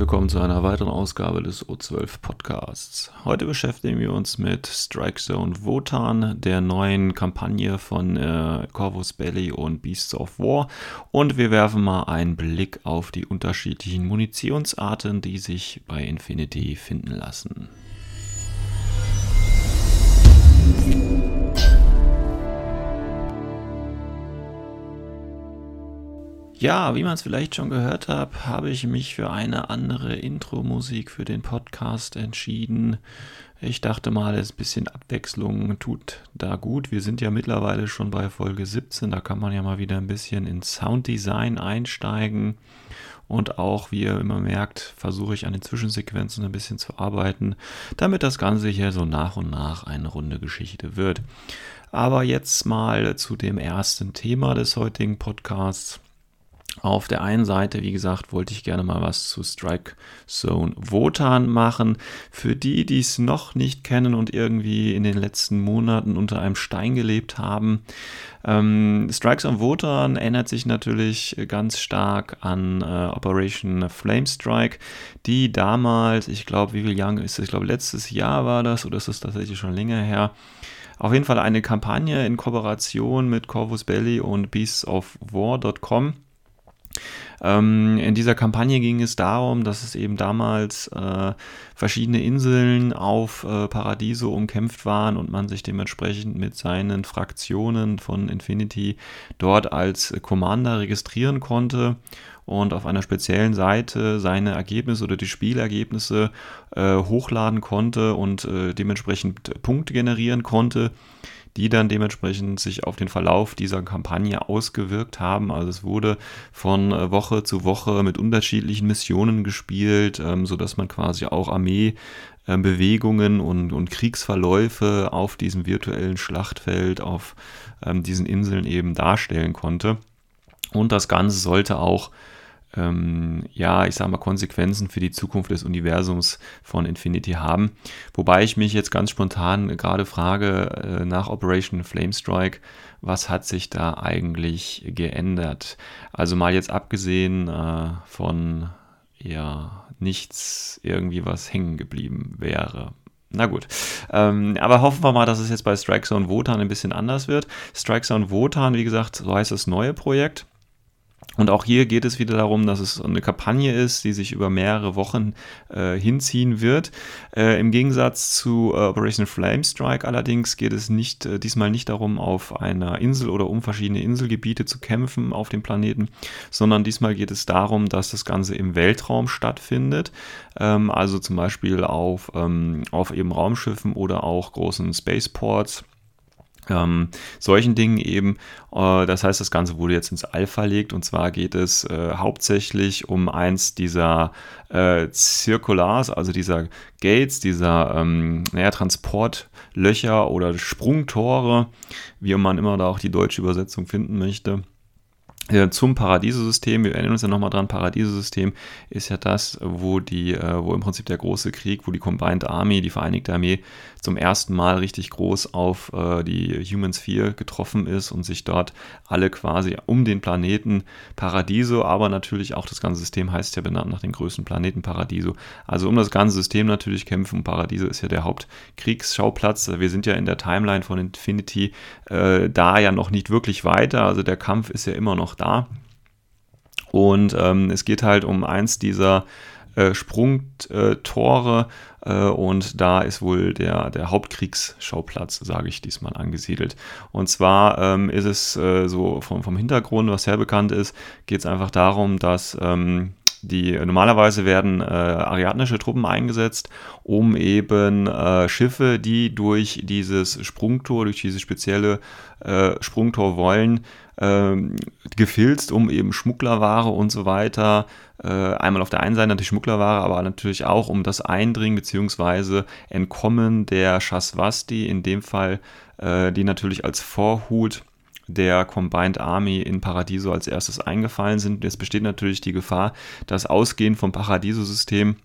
Willkommen zu einer weiteren Ausgabe des O12 Podcasts. Heute beschäftigen wir uns mit Strike Zone Wotan, der neuen Kampagne von äh, Corvus Belly und Beasts of War und wir werfen mal einen Blick auf die unterschiedlichen Munitionsarten, die sich bei Infinity finden lassen. Ja, wie man es vielleicht schon gehört hat, habe ich mich für eine andere Intro-Musik für den Podcast entschieden. Ich dachte mal, ein bisschen Abwechslung tut da gut. Wir sind ja mittlerweile schon bei Folge 17, da kann man ja mal wieder ein bisschen ins Sounddesign einsteigen. Und auch, wie ihr immer merkt, versuche ich an den Zwischensequenzen ein bisschen zu arbeiten, damit das Ganze hier so nach und nach eine runde Geschichte wird. Aber jetzt mal zu dem ersten Thema des heutigen Podcasts. Auf der einen Seite, wie gesagt, wollte ich gerne mal was zu Strike Zone Wotan machen. Für die, die es noch nicht kennen und irgendwie in den letzten Monaten unter einem Stein gelebt haben, ähm, Strike Zone Wotan erinnert sich natürlich ganz stark an äh, Operation Flamestrike, die damals, ich glaube, wie viel Jahre ist das? Ich glaube, letztes Jahr war das oder ist das tatsächlich schon länger her? Auf jeden Fall eine Kampagne in Kooperation mit Corvus Belly und beastsofwar.com ähm, in dieser Kampagne ging es darum, dass es eben damals äh, verschiedene Inseln auf äh, Paradiso umkämpft waren und man sich dementsprechend mit seinen Fraktionen von Infinity dort als Commander registrieren konnte und auf einer speziellen Seite seine Ergebnisse oder die Spielergebnisse äh, hochladen konnte und äh, dementsprechend Punkte generieren konnte die dann dementsprechend sich auf den Verlauf dieser Kampagne ausgewirkt haben. Also es wurde von äh, Woche zu Woche mit unterschiedlichen Missionen gespielt, ähm, sodass man quasi auch Armeebewegungen und, und Kriegsverläufe auf diesem virtuellen Schlachtfeld, auf ähm, diesen Inseln eben darstellen konnte. Und das Ganze sollte auch ähm, ja, ich sage mal, Konsequenzen für die Zukunft des Universums von Infinity haben. Wobei ich mich jetzt ganz spontan gerade frage äh, nach Operation Flamestrike, was hat sich da eigentlich geändert? Also mal jetzt abgesehen äh, von ja nichts irgendwie was hängen geblieben wäre. Na gut. Ähm, aber hoffen wir mal, dass es jetzt bei Strike Zone Wotan ein bisschen anders wird. Strike Zone Wotan, wie gesagt, so heißt das neue Projekt. Und auch hier geht es wieder darum, dass es eine Kampagne ist, die sich über mehrere Wochen äh, hinziehen wird. Äh, Im Gegensatz zu äh, Operation Flamestrike allerdings geht es nicht, äh, diesmal nicht darum, auf einer Insel oder um verschiedene Inselgebiete zu kämpfen auf dem Planeten, sondern diesmal geht es darum, dass das Ganze im Weltraum stattfindet. Ähm, also zum Beispiel auf, ähm, auf eben Raumschiffen oder auch großen Spaceports ähm, solchen Dingen eben. Äh, das heißt, das Ganze wurde jetzt ins All verlegt und zwar geht es äh, hauptsächlich um eins dieser äh, also dieser Gates, dieser ähm, naja, Transportlöcher oder Sprungtore, wie man immer da auch die deutsche Übersetzung finden möchte zum Paradiesesystem. Wir erinnern uns ja nochmal dran, Paradiesesystem ist ja das, wo die, äh, wo im Prinzip der große Krieg, wo die Combined Army, die Vereinigte Armee, zum ersten Mal richtig groß auf äh, die Human Sphere getroffen ist und sich dort alle quasi um den Planeten Paradiso, aber natürlich auch das ganze System heißt ja benannt nach dem größten Planeten Paradiso. Also um das ganze System natürlich kämpfen. Paradiso ist ja der Hauptkriegsschauplatz. Wir sind ja in der Timeline von Infinity äh, da ja noch nicht wirklich weiter. Also der Kampf ist ja immer noch da. Und ähm, es geht halt um eins dieser äh, Sprungtore äh, und da ist wohl der, der Hauptkriegsschauplatz, sage ich diesmal, angesiedelt. Und zwar ähm, ist es äh, so vom, vom Hintergrund, was sehr bekannt ist, geht es einfach darum, dass ähm, die normalerweise werden äh, ariadnische Truppen eingesetzt, um eben äh, Schiffe, die durch dieses Sprungtor, durch dieses spezielle äh, Sprungtor wollen, ähm, gefilzt, um eben Schmugglerware und so weiter, äh, einmal auf der einen Seite natürlich Schmugglerware, aber natürlich auch um das Eindringen bzw. Entkommen der Shaswasti, in dem Fall, äh, die natürlich als Vorhut der Combined Army in Paradiso als erstes eingefallen sind. Jetzt besteht natürlich die Gefahr, dass ausgehend vom Paradiso-System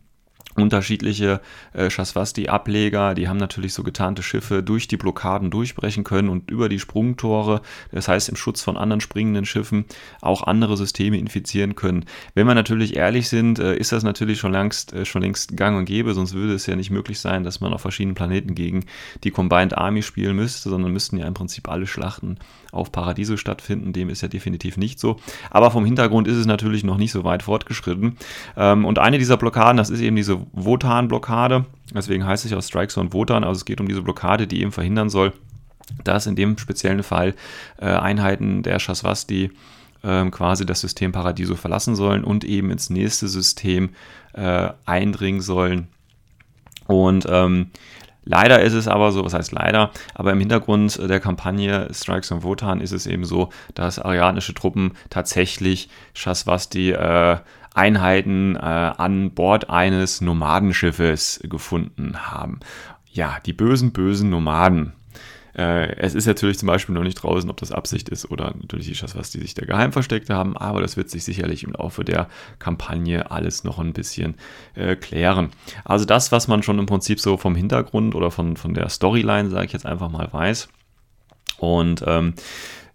unterschiedliche äh, Schaswasti-Ableger, die haben natürlich so getarnte Schiffe durch die Blockaden durchbrechen können und über die Sprungtore, das heißt im Schutz von anderen springenden Schiffen, auch andere Systeme infizieren können. Wenn wir natürlich ehrlich sind, äh, ist das natürlich schon längst, äh, schon längst gang und gäbe, sonst würde es ja nicht möglich sein, dass man auf verschiedenen Planeten gegen die Combined Army spielen müsste, sondern müssten ja im Prinzip alle Schlachten auf Paradiso stattfinden. Dem ist ja definitiv nicht so. Aber vom Hintergrund ist es natürlich noch nicht so weit fortgeschritten. Ähm, und eine dieser Blockaden, das ist eben diese Wotan-Blockade. Deswegen heißt es ja auch Strike Zone Wotan. Also es geht um diese Blockade, die eben verhindern soll, dass in dem speziellen Fall äh, Einheiten der Shaswasti ähm, quasi das System Paradiso verlassen sollen und eben ins nächste System äh, eindringen sollen. Und ähm, Leider ist es aber so, was heißt leider, aber im Hintergrund der Kampagne Strikes on Wotan ist es eben so, dass arianische Truppen tatsächlich Shaswasti äh, Einheiten äh, an Bord eines Nomadenschiffes gefunden haben. Ja, die bösen, bösen Nomaden. Äh, es ist natürlich zum Beispiel noch nicht draußen, ob das Absicht ist oder natürlich die was die sich da geheim versteckt haben, aber das wird sich sicherlich im Laufe der Kampagne alles noch ein bisschen äh, klären. Also das, was man schon im Prinzip so vom Hintergrund oder von, von der Storyline, sage ich jetzt einfach mal, weiß. Und ähm,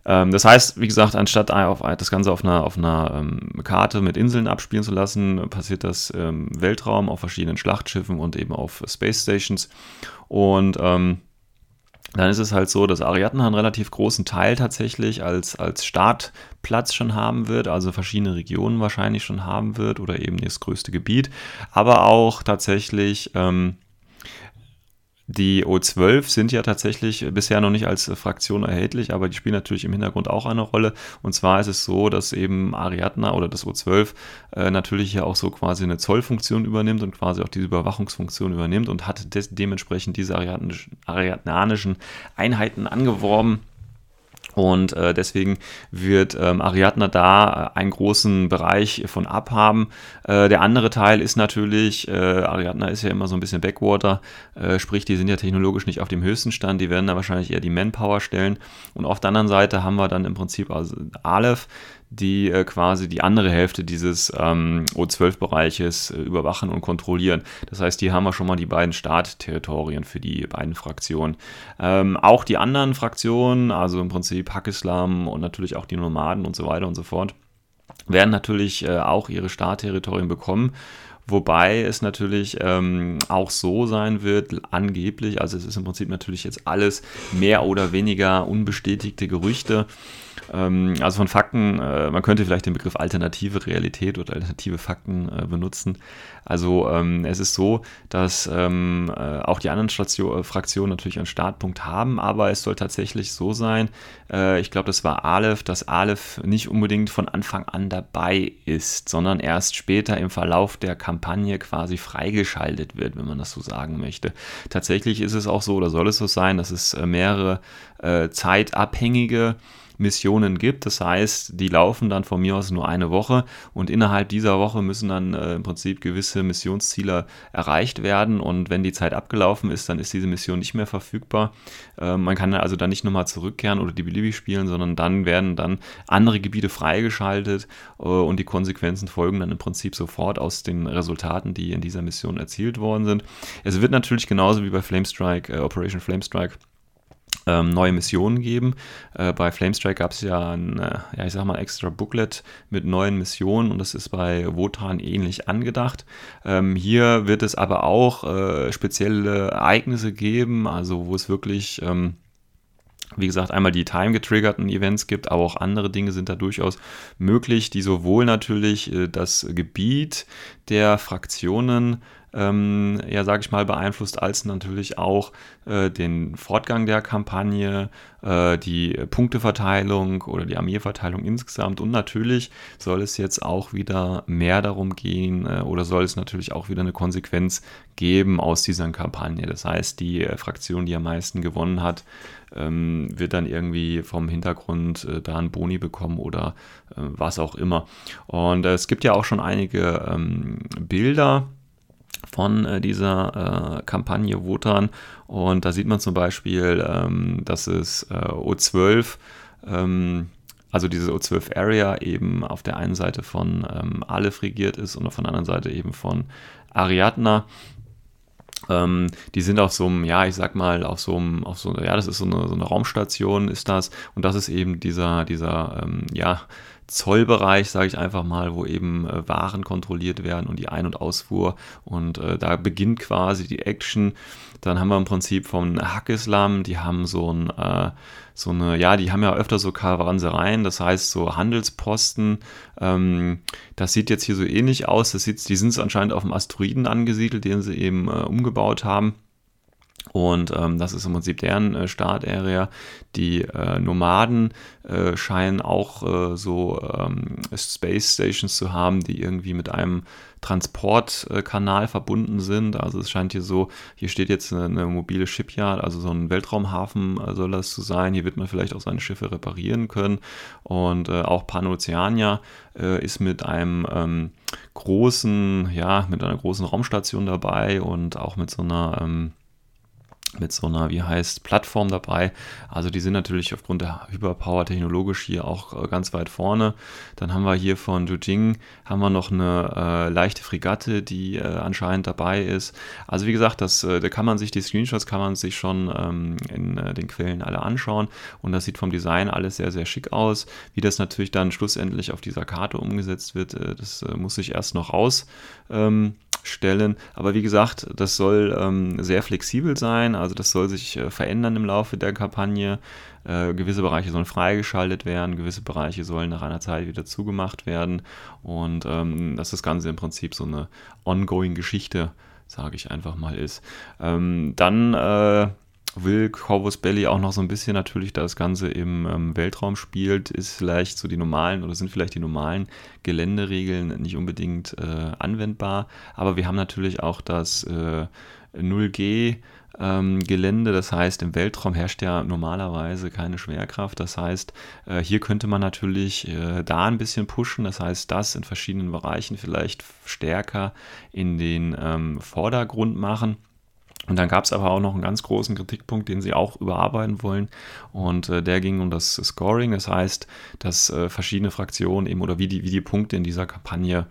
ähm, das heißt, wie gesagt, anstatt das Ganze auf einer, auf einer ähm, Karte mit Inseln abspielen zu lassen, passiert das im ähm, Weltraum auf verschiedenen Schlachtschiffen und eben auf Space Stations. Und ähm, dann ist es halt so, dass Ariadne einen relativ großen Teil tatsächlich als, als Startplatz schon haben wird, also verschiedene Regionen wahrscheinlich schon haben wird oder eben das größte Gebiet, aber auch tatsächlich ähm, die O12 sind ja tatsächlich bisher noch nicht als Fraktion erhältlich, aber die spielen natürlich im Hintergrund auch eine Rolle. Und zwar ist es so, dass eben Ariadna oder das O12 äh, natürlich ja auch so quasi eine Zollfunktion übernimmt und quasi auch diese Überwachungsfunktion übernimmt und hat dementsprechend diese ariadnanischen Einheiten angeworben und äh, deswegen wird ähm, Ariadna da äh, einen großen Bereich von abhaben. Äh, der andere Teil ist natürlich, äh, Ariadna ist ja immer so ein bisschen Backwater, äh, sprich, die sind ja technologisch nicht auf dem höchsten Stand, die werden da wahrscheinlich eher die Manpower stellen. Und auf der anderen Seite haben wir dann im Prinzip also Aleph, die äh, quasi die andere Hälfte dieses ähm, O12-Bereiches äh, überwachen und kontrollieren. Das heißt, hier haben wir schon mal die beiden Startterritorien für die beiden Fraktionen. Ähm, auch die anderen Fraktionen, also im Prinzip Hakislam und natürlich auch die Nomaden und so weiter und so fort, werden natürlich äh, auch ihre Startterritorien bekommen. Wobei es natürlich ähm, auch so sein wird, angeblich, also es ist im Prinzip natürlich jetzt alles mehr oder weniger unbestätigte Gerüchte, ähm, also von Fakten, äh, man könnte vielleicht den Begriff alternative Realität oder alternative Fakten äh, benutzen. Also ähm, es ist so, dass ähm, äh, auch die anderen Station, Fraktionen natürlich einen Startpunkt haben, aber es soll tatsächlich so sein, ich glaube, das war Aleph, dass Aleph nicht unbedingt von Anfang an dabei ist, sondern erst später im Verlauf der Kampagne quasi freigeschaltet wird, wenn man das so sagen möchte. Tatsächlich ist es auch so oder soll es so sein, dass es mehrere äh, zeitabhängige Missionen gibt. Das heißt, die laufen dann von mir aus nur eine Woche und innerhalb dieser Woche müssen dann äh, im Prinzip gewisse Missionsziele erreicht werden und wenn die Zeit abgelaufen ist, dann ist diese Mission nicht mehr verfügbar. Äh, man kann also dann nicht nochmal zurückkehren oder die beliebig spielen, sondern dann werden dann andere Gebiete freigeschaltet äh, und die Konsequenzen folgen dann im Prinzip sofort aus den Resultaten, die in dieser Mission erzielt worden sind. Es wird natürlich genauso wie bei Flamestrike, äh, Operation Flamestrike, ähm, neue Missionen geben. Äh, bei Flamestrike gab es ja ein, äh, ja, ich sag mal, extra Booklet mit neuen Missionen und das ist bei Wotan ähnlich angedacht. Ähm, hier wird es aber auch äh, spezielle Ereignisse geben, also wo es wirklich ähm, wie gesagt, einmal die time-getriggerten Events gibt, aber auch andere Dinge sind da durchaus möglich, die sowohl natürlich äh, das Gebiet der Fraktionen ähm, ja, sage ich mal, beeinflusst, als natürlich auch äh, den Fortgang der Kampagne, äh, die Punkteverteilung oder die Armeeverteilung insgesamt. Und natürlich soll es jetzt auch wieder mehr darum gehen äh, oder soll es natürlich auch wieder eine Konsequenz geben aus dieser Kampagne. Das heißt, die äh, Fraktion, die am meisten gewonnen hat, ähm, wird dann irgendwie vom Hintergrund äh, da einen Boni bekommen oder äh, was auch immer. Und es gibt ja auch schon einige ähm, Bilder von äh, dieser äh, Kampagne Wotan. Und da sieht man zum Beispiel, ähm, dass es äh, O12 ähm, also diese O12 Area eben auf der einen Seite von ähm, Aleph regiert ist und auf der anderen Seite eben von Ariadna. Ähm, die sind auf so einem, ja, ich sag mal, auf so einem, auf so, ja, das ist so eine, so eine Raumstation, ist das. Und das ist eben dieser, dieser, ähm, ja, Zollbereich, sage ich einfach mal, wo eben äh, Waren kontrolliert werden und die Ein- und Ausfuhr. Und äh, da beginnt quasi die Action. Dann haben wir im Prinzip von Hackislam, die haben so ein, äh, so eine, ja, die haben ja öfter so Karawansereien, das heißt so Handelsposten. Ähm, das sieht jetzt hier so ähnlich aus. Das sieht, die sind anscheinend auf dem Asteroiden angesiedelt, den sie eben äh, umgebaut haben. Und ähm, das ist im Prinzip deren äh, Startarea. Die äh, Nomaden äh, scheinen auch äh, so ähm, Space Stations zu haben, die irgendwie mit einem Transportkanal verbunden sind. Also es scheint hier so, hier steht jetzt eine, eine mobile Shipyard, also so ein Weltraumhafen äh, soll das zu sein. Hier wird man vielleicht auch seine Schiffe reparieren können. Und äh, auch Panoceania ist mit einem ähm, großen, ja, mit einer großen Raumstation dabei und auch mit so einer ähm, mit so einer, wie heißt, Plattform dabei. Also die sind natürlich aufgrund der Hyperpower technologisch hier auch äh, ganz weit vorne. Dann haben wir hier von Jujing haben wir noch eine äh, leichte Fregatte, die äh, anscheinend dabei ist. Also wie gesagt, das, äh, da kann man sich die Screenshots kann man sich schon ähm, in äh, den Quellen alle anschauen und das sieht vom Design alles sehr sehr schick aus. Wie das natürlich dann schlussendlich auf dieser Karte umgesetzt wird, äh, das muss sich erst noch raus. Ähm, stellen. Aber wie gesagt, das soll ähm, sehr flexibel sein, also das soll sich äh, verändern im Laufe der Kampagne. Äh, gewisse Bereiche sollen freigeschaltet werden, gewisse Bereiche sollen nach einer Zeit wieder zugemacht werden und ähm, dass das Ganze im Prinzip so eine ongoing Geschichte, sage ich einfach mal, ist. Ähm, dann äh, will Corvus Belly auch noch so ein bisschen natürlich, da das Ganze im ähm, Weltraum spielt, ist vielleicht so die normalen oder sind vielleicht die normalen Geländeregeln nicht unbedingt äh, anwendbar. Aber wir haben natürlich auch das äh, 0G. Ähm, Gelände, das heißt, im Weltraum herrscht ja normalerweise keine Schwerkraft. Das heißt, äh, hier könnte man natürlich äh, da ein bisschen pushen. Das heißt, das in verschiedenen Bereichen vielleicht stärker in den ähm, Vordergrund machen. Und dann gab es aber auch noch einen ganz großen Kritikpunkt, den sie auch überarbeiten wollen. Und äh, der ging um das Scoring. Das heißt, dass äh, verschiedene Fraktionen eben oder wie die, wie die Punkte in dieser Kampagne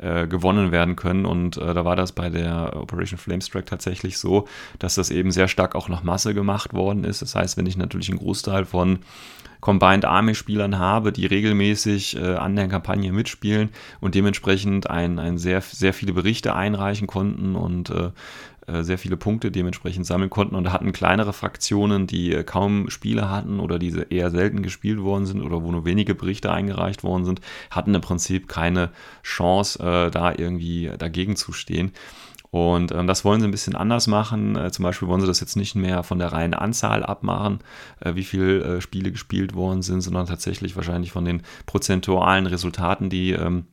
äh, gewonnen werden können. Und äh, da war das bei der Operation Flamestrike tatsächlich so, dass das eben sehr stark auch nach Masse gemacht worden ist. Das heißt, wenn ich natürlich einen Großteil von Combined Army Spielern habe, die regelmäßig äh, an der Kampagne mitspielen und dementsprechend ein, ein sehr, sehr viele Berichte einreichen konnten und äh, äh, sehr viele Punkte dementsprechend sammeln konnten und hatten kleinere Fraktionen, die äh, kaum Spiele hatten oder die eher selten gespielt worden sind oder wo nur wenige Berichte eingereicht worden sind, hatten im Prinzip keine Chance, äh, da irgendwie dagegen zu stehen. Und ähm, das wollen sie ein bisschen anders machen. Äh, zum Beispiel wollen sie das jetzt nicht mehr von der reinen Anzahl abmachen, äh, wie viele äh, Spiele gespielt worden sind, sondern tatsächlich wahrscheinlich von den prozentualen Resultaten, die ähm,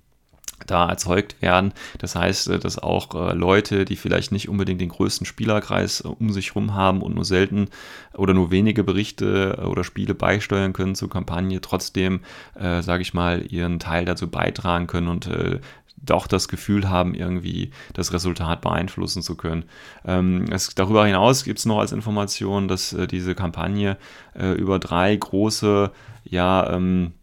da erzeugt werden. Das heißt, äh, dass auch äh, Leute, die vielleicht nicht unbedingt den größten Spielerkreis äh, um sich herum haben und nur selten oder nur wenige Berichte oder Spiele beisteuern können zur Kampagne, trotzdem, äh, sage ich mal, ihren Teil dazu beitragen können und äh, doch das Gefühl haben, irgendwie das Resultat beeinflussen zu können. Ähm, es, darüber hinaus gibt es noch als Information, dass äh, diese Kampagne über drei große, ja, ähm,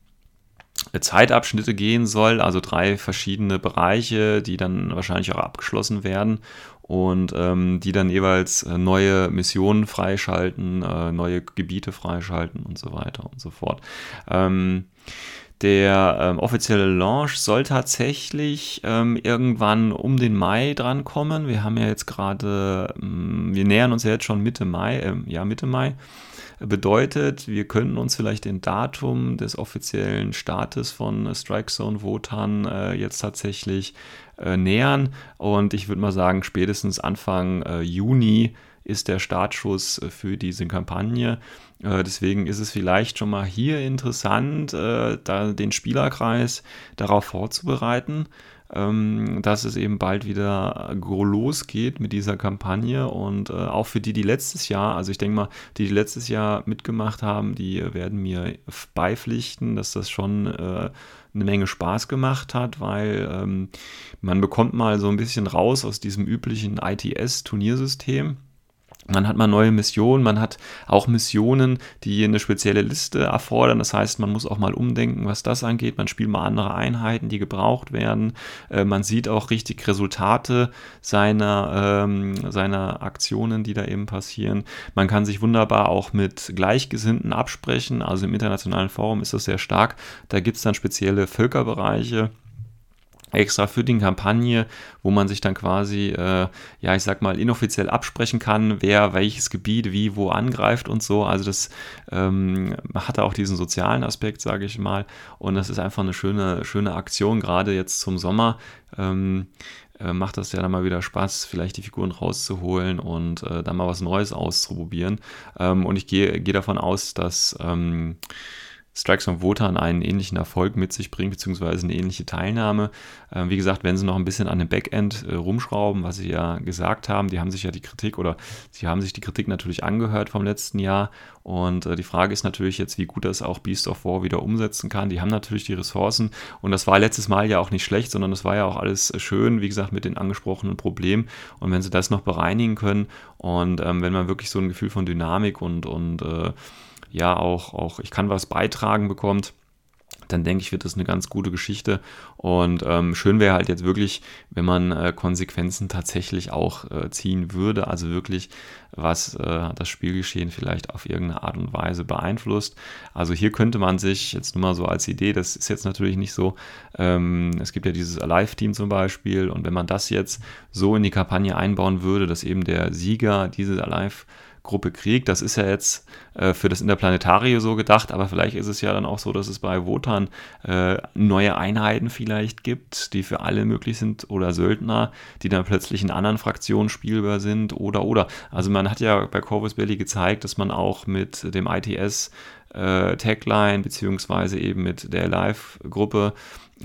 Zeitabschnitte gehen soll, also drei verschiedene Bereiche, die dann wahrscheinlich auch abgeschlossen werden und ähm, die dann jeweils äh, neue Missionen freischalten, äh, neue Gebiete freischalten und so weiter und so fort. Ähm, der ähm, offizielle Launch soll tatsächlich ähm, irgendwann um den Mai drankommen. Wir haben ja jetzt gerade, ähm, wir nähern uns ja jetzt schon Mitte Mai, äh, ja Mitte Mai. Bedeutet, wir könnten uns vielleicht den Datum des offiziellen Startes von Strike Zone Wotan äh, jetzt tatsächlich äh, nähern. Und ich würde mal sagen, spätestens Anfang äh, Juni ist der Startschuss äh, für diese Kampagne. Äh, deswegen ist es vielleicht schon mal hier interessant, äh, da den Spielerkreis darauf vorzubereiten ähm, dass es eben bald wieder losgeht mit dieser Kampagne und äh, auch für die, die letztes Jahr, also ich denke mal, die, die letztes Jahr mitgemacht haben, die werden mir beipflichten, dass das schon äh, eine Menge Spaß gemacht hat, weil ähm, man bekommt mal so ein bisschen raus aus diesem üblichen ITS-Turniersystem Man hat mal neue Missionen, man hat auch Missionen, die eine spezielle Liste erfordern. Das heißt, man muss auch mal umdenken, was das angeht. Man spielt mal andere Einheiten, die gebraucht werden. Äh, man sieht auch richtig Resultate seiner, ähm, seiner Aktionen, die da eben passieren. Man kann sich wunderbar auch mit Gleichgesinnten absprechen. Also im internationalen Forum ist das sehr stark. Da gibt es dann spezielle Völkerbereiche extra für die Kampagne, wo man sich dann quasi, äh, ja, ich sag mal, inoffiziell absprechen kann, wer welches Gebiet wie wo angreift und so. Also das ähm, hat auch diesen sozialen Aspekt, sage ich mal. Und das ist einfach eine schöne, schöne Aktion, gerade jetzt zum Sommer. Ähm, äh, macht das ja dann mal wieder Spaß, vielleicht die Figuren rauszuholen und äh, dann mal was Neues auszuprobieren. Ähm, und ich gehe geh davon aus, dass ähm, Strikes von Wotan einen ähnlichen Erfolg mit sich bringt, beziehungsweise eine ähnliche Teilnahme. Ähm, wie gesagt, wenn sie noch ein bisschen an dem Backend äh, rumschrauben, was sie ja gesagt haben, die haben sich ja die Kritik oder sie haben sich die Kritik natürlich angehört vom letzten Jahr. Und äh, die Frage ist natürlich jetzt, wie gut das auch Beast of War wieder umsetzen kann. Die haben natürlich die Ressourcen und das war letztes Mal ja auch nicht schlecht, sondern das war ja auch alles schön, wie gesagt, mit den angesprochenen Problemen. Und wenn sie das noch bereinigen können und ähm, wenn man wirklich so ein Gefühl von Dynamik und, und äh, ja auch, auch ich kann was beitragen bekommt, dann denke ich, wird das eine ganz gute Geschichte. Und ähm, schön wäre halt jetzt wirklich, wenn man äh, Konsequenzen tatsächlich auch äh, ziehen würde, also wirklich, was äh, das Spielgeschehen vielleicht auf irgendeine Art und Weise beeinflusst. Also hier könnte man sich jetzt nur mal so als Idee, das ist jetzt natürlich nicht so, ähm, es gibt ja dieses Alive-Team zum Beispiel, und wenn man das jetzt so in die Kampagne einbauen würde, dass eben der Sieger dieses Alive Gruppe Krieg. Das ist ja jetzt äh, für das Interplanetario so gedacht, aber vielleicht ist es ja dann auch so, dass es bei Wotan äh, neue Einheiten vielleicht gibt, die für alle möglich sind oder Söldner, die dann plötzlich in anderen Fraktionen spielbar sind oder oder. Also man hat ja bei Corvus Belly gezeigt, dass man auch mit dem ITS äh, Tagline beziehungsweise eben mit der Live-Gruppe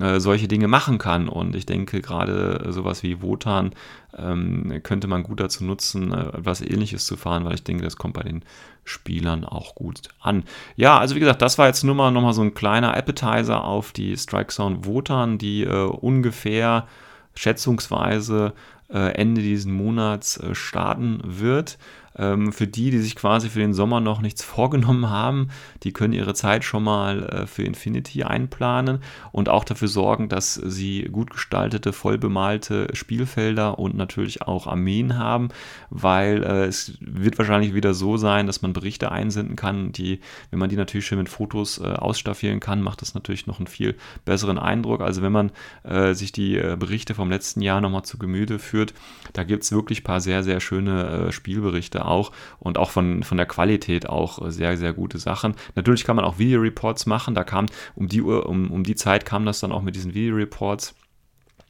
äh, solche Dinge machen kann. Und ich denke, gerade sowas wie Wotan ähm, könnte man gut dazu nutzen, äh, etwas Ähnliches zu fahren, weil ich denke, das kommt bei den Spielern auch gut an. Ja, also wie gesagt, das war jetzt nur mal nochmal so ein kleiner Appetizer auf die Strike Zone Wotan, die äh, ungefähr schätzungsweise äh, Ende dieses Monats äh, starten wird. Ähm, für die, die sich quasi für den Sommer noch nichts vorgenommen haben, die können ihre Zeit schon mal äh, für Infinity einplanen und auch dafür sorgen, dass sie gut gestaltete, voll bemalte Spielfelder und natürlich auch Armeen haben, weil äh, es wird wahrscheinlich wieder so sein, dass man Berichte einsenden kann, die, wenn man die natürlich schön mit Fotos äh, ausstaffieren kann, macht das natürlich noch einen viel besseren Eindruck. Also wenn man äh, sich die äh, Berichte vom letzten Jahr nochmal zu Gemüte führt, da gibt es wirklich ein paar sehr, sehr schöne äh, Spielberichte auch und auch von, von der Qualität auch sehr, sehr gute Sachen. Natürlich kann man auch Videoreports machen, da kam um die Uhr, um, um die Zeit kam das dann auch mit diesen Videoreports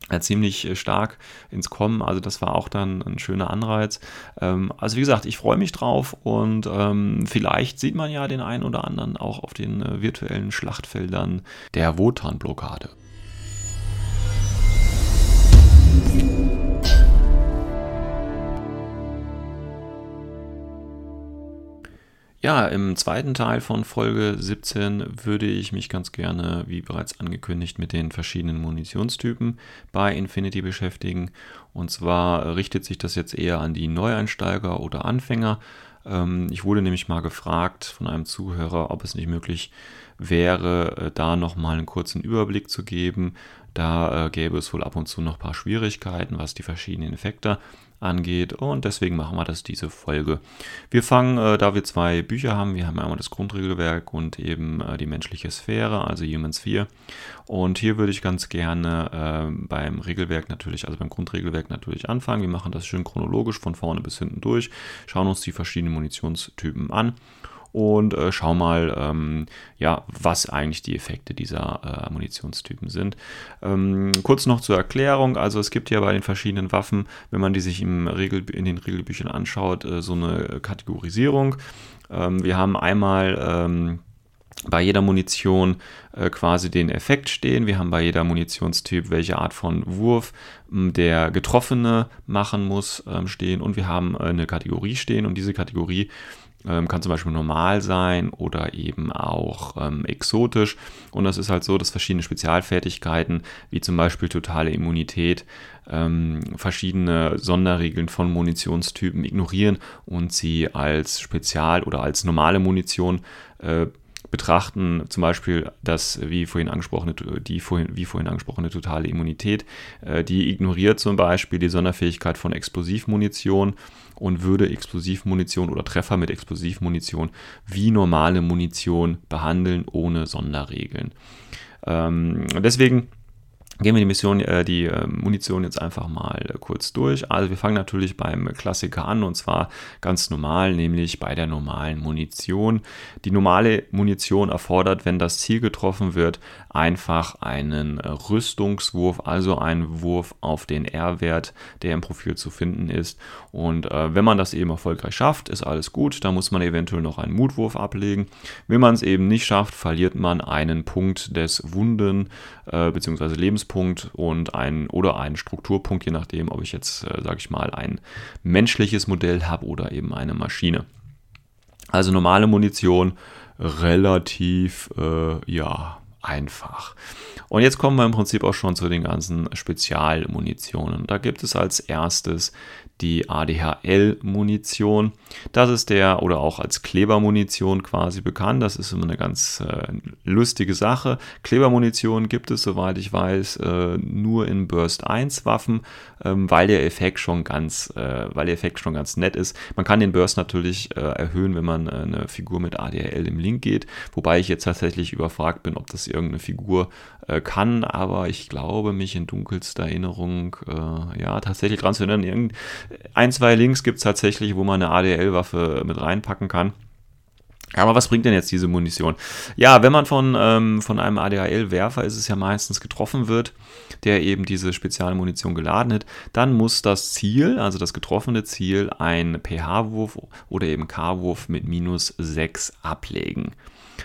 äh, ziemlich äh, stark ins Kommen. Also das war auch dann ein schöner Anreiz. Ähm, also wie gesagt, ich freue mich drauf und ähm, vielleicht sieht man ja den einen oder anderen auch auf den äh, virtuellen Schlachtfeldern der Wotan-Blockade. Ja, im zweiten Teil von Folge 17 würde ich mich ganz gerne, wie bereits angekündigt, mit den verschiedenen Munitionstypen bei Infinity beschäftigen. Und zwar richtet sich das jetzt eher an die Neueinsteiger oder Anfänger. Ähm, ich wurde nämlich mal gefragt von einem Zuhörer, ob es nicht möglich wäre, äh, da nochmal einen kurzen Überblick zu geben. Da äh, gäbe es wohl ab und zu noch ein paar Schwierigkeiten, was die verschiedenen Effekte angeht. Und deswegen machen wir das diese Folge. Wir fangen, äh, da wir zwei Bücher haben, wir haben einmal das Grundregelwerk und eben äh, die menschliche Sphäre, also Human Sphere. Und hier würde ich ganz gerne äh, beim Regelwerk natürlich, also beim Grundregelwerk natürlich anfangen. Wir machen das schön chronologisch von vorne bis hinten durch, schauen uns die verschiedenen Munitionstypen an und äh, schau mal, ähm, ja, was eigentlich die Effekte dieser äh, Munitionstypen sind. Ähm, kurz noch zur Erklärung, also es gibt ja bei den verschiedenen Waffen, wenn man die sich im Regel, in den Regelbüchern anschaut, äh, so eine Kategorisierung. Ähm, wir haben einmal ähm, bei jeder Munition äh, quasi den Effekt stehen. Wir haben bei jeder Munitionstyp, welche Art von Wurf ähm, der Getroffene machen muss, ähm, stehen. Und wir haben äh, eine Kategorie stehen. Und diese Kategorie kann zum Beispiel normal sein oder eben auch ähm, exotisch. Und das ist halt so, dass verschiedene Spezialfertigkeiten, wie zum Beispiel totale Immunität, ähm, verschiedene Sonderregeln von Munitionstypen ignorieren und sie als Spezial- oder als normale Munition äh, betrachten, zum Beispiel das, wie vorhin angesprochene, die vorhin, wie vorhin angesprochene totale Immunität, äh, die ignoriert zum Beispiel die Sonderfähigkeit von Explosivmunition und würde Explosivmunition oder Treffer mit Explosivmunition wie normale Munition behandeln, ohne Sonderregeln. Ähm, deswegen Gehen wir die Mission, äh, die äh, Munition jetzt einfach mal äh, kurz durch. Also wir fangen natürlich beim Klassiker an und zwar ganz normal, nämlich bei der normalen Munition. Die normale Munition erfordert, wenn das Ziel getroffen wird, einfach einen Rüstungswurf, also einen Wurf auf den R-Wert, der im Profil zu finden ist. Und äh, wenn man das eben erfolgreich schafft, ist alles gut. Da muss man eventuell noch einen Mutwurf ablegen. Wenn man es eben nicht schafft, verliert man einen Punkt des Wunden äh, bzw. Lebens Lebenspunkt und ein oder einen Strukturpunkt, je nachdem, ob ich jetzt, äh, sage ich mal, ein menschliches Modell habe oder eben eine Maschine. Also normale Munition relativ, äh, ja, einfach. Und jetzt kommen wir im Prinzip auch schon zu den ganzen Spezialmunitionen. Da gibt es als erstes die ADHL-Munition. Das ist der, oder auch als Klebermunition quasi bekannt. Das ist immer eine ganz äh, lustige Sache. Klebermunition gibt es, soweit ich weiß, äh, nur in Burst 1 Waffen, ähm, weil der Effekt schon ganz, äh, weil der Effekt schon ganz nett ist. Man kann den Burst natürlich äh, erhöhen, wenn man äh, eine Figur mit ADHL im Link geht, wobei ich jetzt tatsächlich überfragt bin, ob das irgendeine Figur äh, kann, aber ich glaube, mich in dunkelster Erinnerung ja tatsächlich dran zu erinnern, ein, zwei Links gibt es tatsächlich, wo man eine ADL-Waffe mit reinpacken kann. Aber was bringt denn jetzt diese Munition? Ja, wenn man von, ähm, von einem ADHL-Werfer ist es ja meistens getroffen wird, der eben diese Spezialmunition geladen hat, dann muss das Ziel, also das getroffene Ziel, ein pH-Wurf oder eben K-Wurf mit minus 6 ablegen.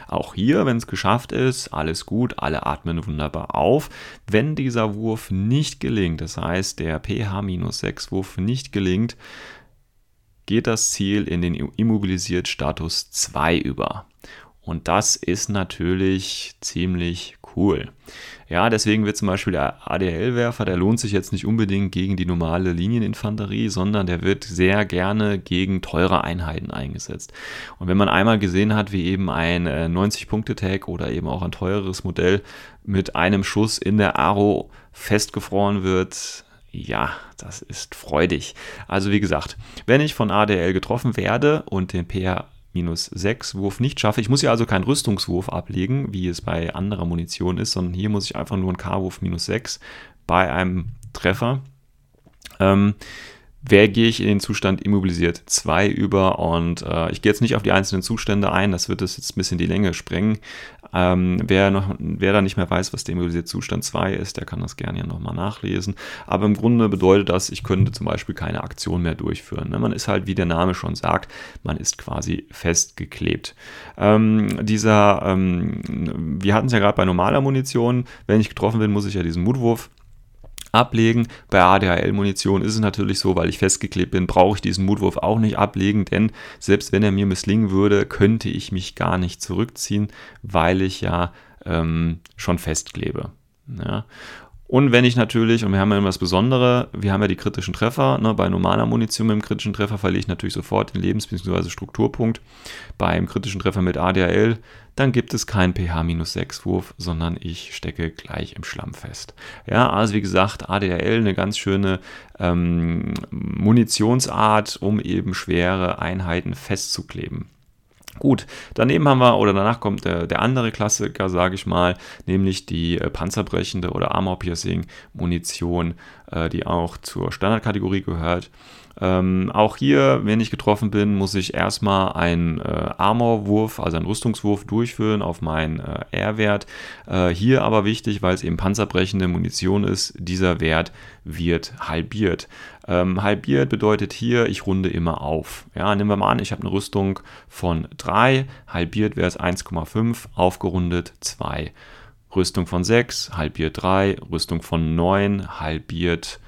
Auch hier, wenn es geschafft ist, alles gut, alle atmen wunderbar auf. Wenn dieser Wurf nicht gelingt, das heißt der pH-6-Wurf nicht gelingt, geht das Ziel in den immobilisiert Status 2 über. Und das ist natürlich ziemlich cool. Ja, deswegen wird zum Beispiel der ADL-Werfer, der lohnt sich jetzt nicht unbedingt gegen die normale Linieninfanterie, sondern der wird sehr gerne gegen teure Einheiten eingesetzt. Und wenn man einmal gesehen hat, wie eben ein 90-Punkte-Tag äh, oder eben auch ein teureres Modell mit einem Schuss in der Aro festgefroren wird, ja, das ist freudig. Also wie gesagt, wenn ich von ADL getroffen werde und den PR minus 6 Wurf nicht schaffe. Ich muss hier also keinen Rüstungswurf ablegen, wie es bei anderer Munition ist, sondern hier muss ich einfach nur einen K-Wurf minus 6 bei einem Treffer. Ähm, wer gehe ich in den Zustand immobilisiert 2 über und äh, ich gehe jetzt nicht auf die einzelnen Zustände ein, das wird das jetzt ein bisschen die Länge sprengen. Ähm, wer, noch, wer da nicht mehr weiß, was der immobilisierte Zustand 2 ist, der kann das gerne ja nochmal nachlesen. Aber im Grunde bedeutet das, ich könnte zum Beispiel keine Aktion mehr durchführen. Ne? Man ist halt, wie der Name schon sagt, man ist quasi festgeklebt. Ähm, dieser, ähm, wir hatten es ja gerade bei normaler Munition, wenn ich getroffen bin, muss ich ja diesen Mutwurf ablegen. Bei ADHL-Munition ist es natürlich so, weil ich festgeklebt bin, brauche ich diesen Mutwurf auch nicht ablegen, denn selbst wenn er mir misslingen würde, könnte ich mich gar nicht zurückziehen, weil ich ja ähm, schon festklebe. Ja. Und wenn ich natürlich, und wir haben ja immer das Besondere, wir haben ja die kritischen Treffer, ne, bei normaler Munition mit dem kritischen Treffer verliere ich natürlich sofort den Lebens- bzw. Strukturpunkt. Beim kritischen Treffer mit ADHL dann gibt es keinen pH-6-Wurf, sondern ich stecke gleich im Schlamm fest. Ja, also wie gesagt, ADRL eine ganz schöne ähm, Munitionsart, um eben schwere Einheiten festzukleben. Gut, daneben haben wir, oder danach kommt der, der andere Klassiker, sage ich mal, nämlich die äh, panzerbrechende oder Armor-Piercing-Munition, äh, die auch zur Standardkategorie gehört. Ähm, auch hier, wenn ich getroffen bin, muss ich erstmal einen äh, Armorwurf, also einen Rüstungswurf durchführen auf meinen äh, R-Wert. Äh, hier aber wichtig, weil es eben panzerbrechende Munition ist, dieser Wert wird halbiert. Ähm, halbiert bedeutet hier, ich runde immer auf. Ja, nehmen wir mal an, ich habe eine Rüstung von 3, halbiert wäre es 1,5, aufgerundet 2. Rüstung von 6, halbiert 3, Rüstung von 9, halbiert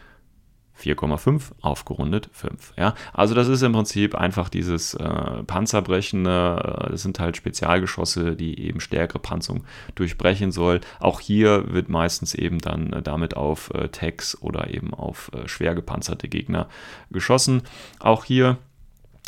4,5 aufgerundet 5. Ja? Also das ist im Prinzip einfach dieses äh, Panzerbrechende, äh, das sind halt Spezialgeschosse, die eben stärkere Panzung durchbrechen soll. Auch hier wird meistens eben dann äh, damit auf äh, Tanks oder eben auf äh, schwer gepanzerte Gegner geschossen. Auch hier,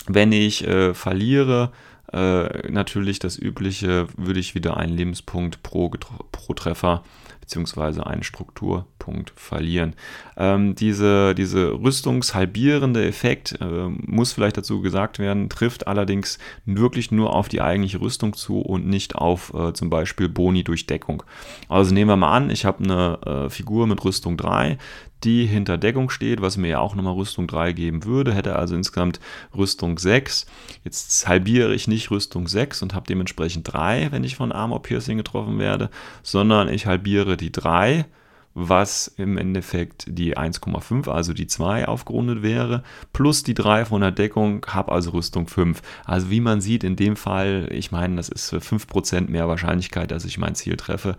wenn ich äh, verliere, äh, natürlich das übliche, würde ich wieder einen Lebenspunkt pro, pro Treffer beziehungsweise einen Strukturpunkt verlieren. Ähm, diese, diese rüstungshalbierende Effekt, äh, muss vielleicht dazu gesagt werden, trifft allerdings wirklich nur auf die eigentliche Rüstung zu und nicht auf äh, zum Beispiel Boni durch Deckung. Also nehmen wir mal an, ich habe eine äh, Figur mit Rüstung 3, die hinter Deckung steht, was mir ja auch nochmal Rüstung 3 geben würde, hätte also insgesamt Rüstung 6. Jetzt halbiere ich nicht Rüstung 6 und habe dementsprechend 3, wenn ich von Armor Piercing getroffen werde, sondern ich halbiere die 3, was im Endeffekt die 1,5, also die 2 aufgerundet wäre, plus die 3 von der Deckung, habe also Rüstung 5. Also wie man sieht, in dem Fall, ich meine, das ist für 5% mehr Wahrscheinlichkeit, dass ich mein Ziel treffe,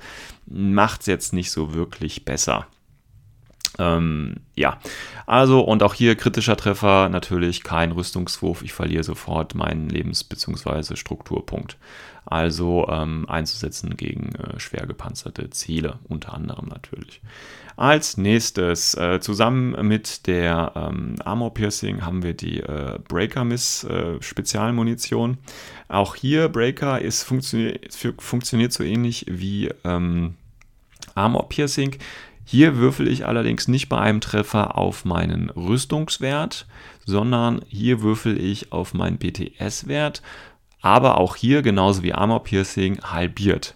macht es jetzt nicht so wirklich besser. Ähm, ja, also und auch hier kritischer Treffer, natürlich kein Rüstungswurf. Ich verliere sofort meinen Lebens- bzw. Strukturpunkt. Also ähm, einzusetzen gegen äh, schwer gepanzerte Ziele, unter anderem natürlich. Als nächstes, äh, zusammen mit der ähm, Armor Piercing, haben wir die äh, Breaker Miss äh, Spezialmunition. Auch hier Breaker ist funktio funktioniert so ähnlich wie ähm, Armor Piercing. Hier würfel ich allerdings nicht bei einem Treffer auf meinen Rüstungswert, sondern hier würfel ich auf meinen BTS-Wert, aber auch hier genauso wie Armor Piercing halbiert.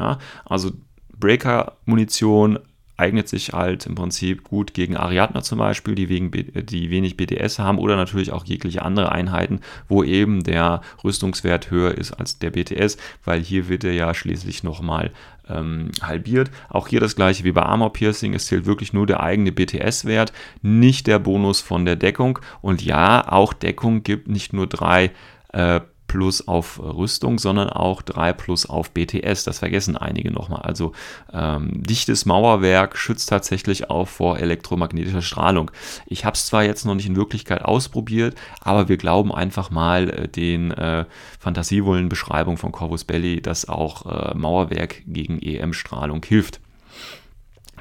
Ja, also Breaker-Munition eignet sich halt im Prinzip gut gegen Ariadner zum Beispiel, die, wegen, die wenig BDS haben oder natürlich auch jegliche andere Einheiten, wo eben der Rüstungswert höher ist als der BTS, weil hier wird er ja schließlich nochmal ähm, halbiert. Auch hier das gleiche wie bei Armor Piercing, es zählt wirklich nur der eigene BTS-Wert, nicht der Bonus von der Deckung. Und ja, auch Deckung gibt nicht nur drei äh, plus auf Rüstung, sondern auch 3 plus auf BTS. Das vergessen einige nochmal. Also ähm, dichtes Mauerwerk schützt tatsächlich auch vor elektromagnetischer Strahlung. Ich habe es zwar jetzt noch nicht in Wirklichkeit ausprobiert, aber wir glauben einfach mal äh, den äh, fantasievollen Beschreibungen von Corvus Belli, dass auch äh, Mauerwerk gegen EM-Strahlung hilft.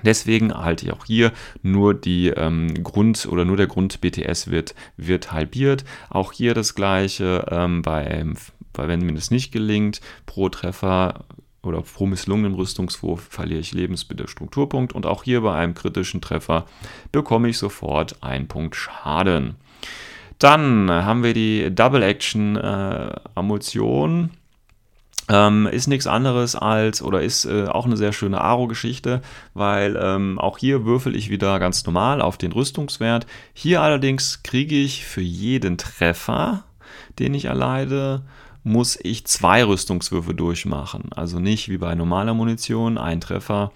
Deswegen halte ich auch hier nur die ähm, Grund oder nur der Grund BTS wird, wird halbiert. Auch hier das gleiche, ähm, bei, bei, wenn mir das nicht gelingt, pro Treffer oder pro misslungenen Rüstungswurf verliere ich Lebensbitte Strukturpunkt und auch hier bei einem kritischen Treffer bekomme ich sofort einen Punkt Schaden. Dann haben wir die Double Action äh, Ammunition ähm, ist nichts anderes als, oder ist äh, auch eine sehr schöne Aro-Geschichte, weil ähm, auch hier würfel ich wieder ganz normal auf den Rüstungswert. Hier allerdings kriege ich für jeden Treffer, den ich erleide, muss ich zwei Rüstungswürfe durchmachen. Also nicht wie bei normaler Munition ein Treffer,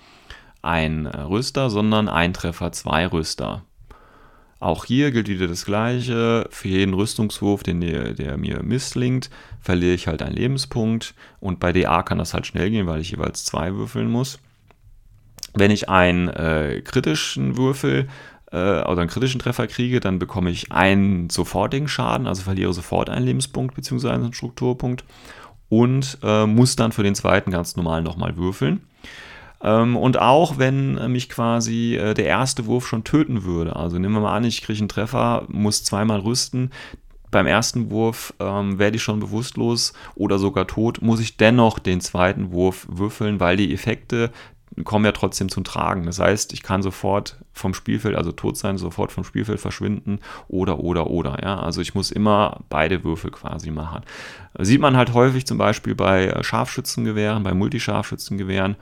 ein äh, Rüster, sondern ein Treffer, zwei Rüster. Auch hier gilt wieder das Gleiche. Für jeden Rüstungswurf, den der, der mir misslingt, verliere ich halt einen Lebenspunkt. Und bei DA kann das halt schnell gehen, weil ich jeweils zwei würfeln muss. Wenn ich einen äh, kritischen Würfel äh, oder einen kritischen Treffer kriege, dann bekomme ich einen sofortigen Schaden, also verliere sofort einen Lebenspunkt bzw. einen Strukturpunkt und äh, muss dann für den zweiten ganz normal nochmal würfeln. Ähm, und auch wenn äh, mich quasi äh, der erste Wurf schon töten würde, also nehmen wir mal an, ich kriege einen Treffer, muss zweimal rüsten, beim ersten Wurf ähm, werde ich schon bewusstlos oder sogar tot, muss ich dennoch den zweiten Wurf würfeln, weil die Effekte kommen ja trotzdem zum Tragen. Das heißt, ich kann sofort vom Spielfeld, also tot sein, sofort vom Spielfeld verschwinden oder, oder, oder. Ja? Also ich muss immer beide Würfel quasi machen. Sieht man halt häufig zum Beispiel bei Scharfschützengewehren, bei Multischarfschützengewehren.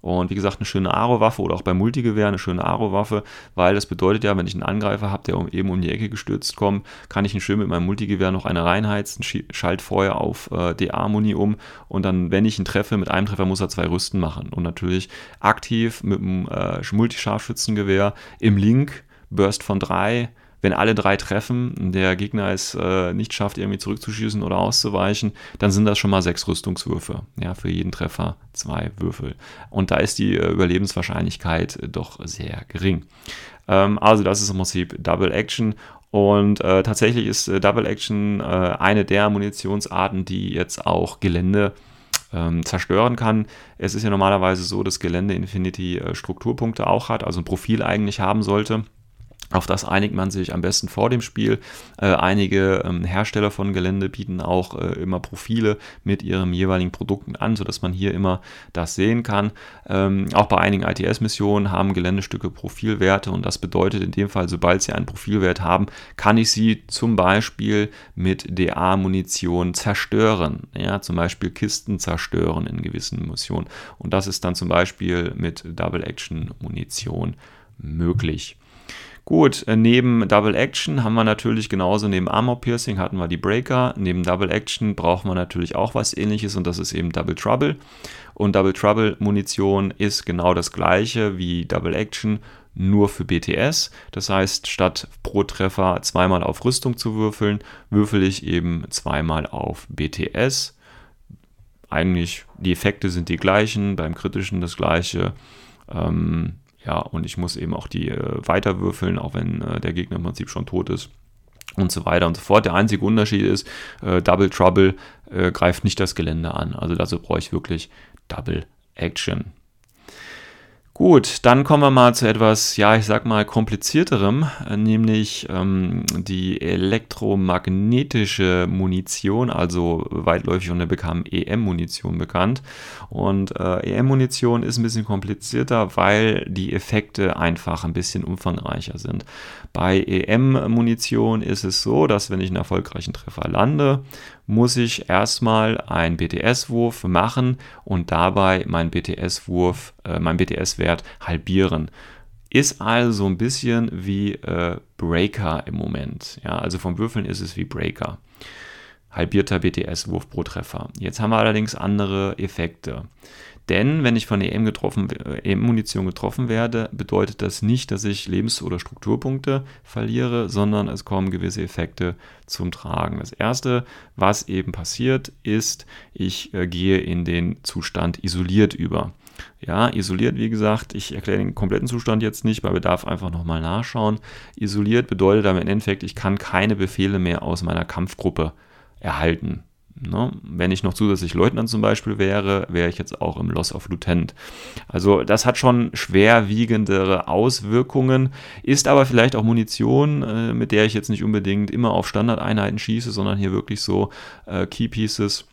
Und wie gesagt, eine schöne Aro-Waffe oder auch bei Multigewehr eine schöne Aro-Waffe, weil das bedeutet ja, wenn ich einen Angreifer habe, der eben um die Ecke gestürzt kommt, kann ich ihn schön mit meinem Multigewehr noch eine reinheizen, schalt vorher auf äh, DA-Muni um und dann, wenn ich ihn treffe, mit einem Treffer muss er zwei Rüsten machen. Und natürlich aktiv mit dem äh, Multischarfschützengewehr im Link, Burst von drei, wenn alle drei treffen, der Gegner es äh, nicht schafft, irgendwie zurückzuschießen oder auszuweichen, dann sind das schon mal sechs Rüstungswürfe. Ja, für jeden Treffer zwei Würfel. Und da ist die äh, Überlebenswahrscheinlichkeit äh, doch sehr gering. Ähm, also, das ist im Prinzip Double Action. Und äh, tatsächlich ist äh, Double Action eine der Munitionsarten, die jetzt auch Gelände ähm, zerstören kann. Es ist ja normalerweise so, dass Gelände Infinity Strukturpunkte auch hat, also ein Profil eigentlich haben sollte. Auf das einigt man sich am besten vor dem Spiel. Äh, einige ähm, Hersteller von Gelände bieten auch äh, immer Profile mit ihren jeweiligen Produkten an, sodass man hier immer das sehen kann. Ähm, auch bei einigen ITS-Missionen haben Geländestücke Profilwerte und das bedeutet in dem Fall, sobald sie einen Profilwert haben, kann ich sie zum Beispiel mit DA-Munition zerstören. Ja, zum Beispiel Kisten zerstören in gewissen Missionen. Und das ist dann zum Beispiel mit Double-Action-Munition möglich. Gut, äh, neben Double Action haben wir natürlich genauso neben Armor Piercing hatten wir die Breaker. Neben Double Action brauchen wir natürlich auch was ähnliches und das ist eben Double Trouble. Und Double Trouble Munition ist genau das gleiche wie Double Action, nur für BTS. Das heißt, statt pro Treffer zweimal auf Rüstung zu würfeln, würfel ich eben zweimal auf BTS. Eigentlich die Effekte sind die gleichen, beim kritischen das gleiche. Ähm, ja, und ich muss eben auch die äh, weiterwürfeln, auch wenn äh, der Gegner im Prinzip schon tot ist und so weiter und so fort. Der einzige Unterschied ist, äh, Double Trouble äh, greift nicht das Gelände an. Also dazu brauche ich wirklich Double Action. Gut, dann kommen wir mal zu etwas, ja, ich sag mal komplizierterem, nämlich ähm, die elektromagnetische Munition, also weitläufig unter bekam EM-Munition bekannt. Und äh, EM-Munition ist ein bisschen komplizierter, weil die Effekte einfach ein bisschen umfangreicher sind. Bei EM-Munition ist es so, dass wenn ich einen erfolgreichen Treffer lande muss ich erstmal einen BTS-Wurf machen und dabei meinen BTS-Wurf, äh, meinen BTS-Wert halbieren. Ist also ein bisschen wie äh, Breaker im Moment. Ja, also vom Würfeln ist es wie Breaker. Halbierter BTS-Wurf pro Treffer. Jetzt haben wir allerdings andere Effekte. Denn wenn ich von EM getroffen, EM-Munition getroffen werde, bedeutet das nicht, dass ich Lebens- oder Strukturpunkte verliere, sondern es kommen gewisse Effekte zum Tragen. Das erste, was eben passiert, ist, ich äh, gehe in den Zustand isoliert über. Ja, isoliert, wie gesagt, ich erkläre den kompletten Zustand jetzt nicht, bei Bedarf einfach nochmal nachschauen. Isoliert bedeutet aber im Endeffekt, ich kann keine Befehle mehr aus meiner Kampfgruppe erhalten. Ne? Wenn ich noch zusätzlich Leutnant zum Beispiel wäre, wäre ich jetzt auch im Loss of Lieutenant. Also das hat schon schwerwiegendere Auswirkungen, ist aber vielleicht auch Munition, äh, mit der ich jetzt nicht unbedingt immer auf Standardeinheiten schieße, sondern hier wirklich so äh, Key Pieces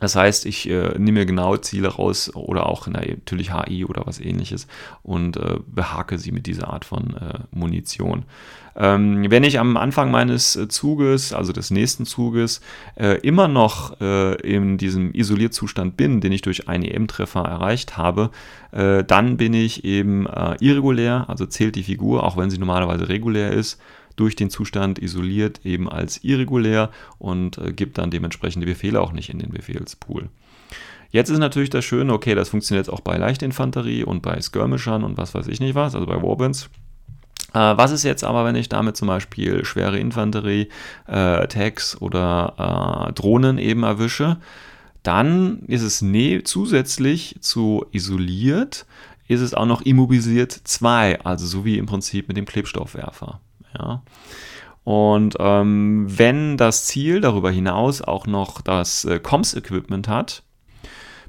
das heißt, ich äh, nehme mir genau Ziele raus oder auch na, natürlich HI oder was ähnliches und äh, behake sie mit dieser Art von äh, Munition. Ähm, wenn ich am Anfang meines äh, Zuges, also des nächsten Zuges, äh, immer noch äh, in diesem Isolierzustand bin, den ich durch einen EM-Treffer erreicht habe, dann bin ich eben irregulär, also zählt die Figur, auch wenn sie normalerweise regulär ist, durch den Zustand isoliert eben als irregulär und äh, gibt dann dementsprechend die Befehle auch nicht in den Befehlspool. Jetzt ist natürlich das Schöne, okay, das funktioniert jetzt auch bei Leichtinfanterie und bei Skirmishern und was weiß ich nicht was, also bei Warbands. Äh, was ist jetzt aber, wenn ich damit zum Beispiel schwere Infanterie, äh, Tanks oder äh, Drohnen eben erwische? Dann ist es ne zusätzlich zu isoliert, ist es auch noch immobilisiert 2, also so wie im Prinzip mit dem Klebstoffwerfer. Ja. Und ähm, wenn das Ziel darüber hinaus auch noch das äh, Comms-Equipment hat,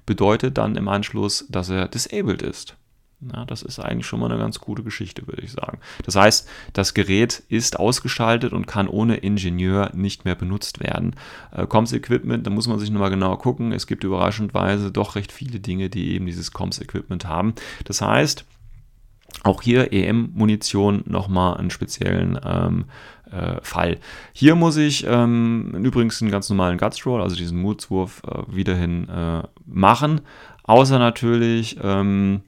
bedeutet dann im Anschluss, dass er disabled ist. Ja, das ist eigentlich schon mal eine ganz gute Geschichte, würde ich sagen. Das heißt, das Gerät ist ausgeschaltet und kann ohne Ingenieur nicht mehr benutzt werden. Äh, Comms-Equipment, da muss man sich nochmal genauer gucken. Es gibt überraschendweise doch recht viele Dinge, die eben dieses Comms-Equipment haben. Das heißt, Auch hier EM-Munition nochmal einen speziellen ähm, äh, Fall. Hier muss ich ähm, übrigens einen ganz normalen Guts Roll, also diesen Mutswurf, äh, wiederhin äh, machen. Außer natürlich, ähm,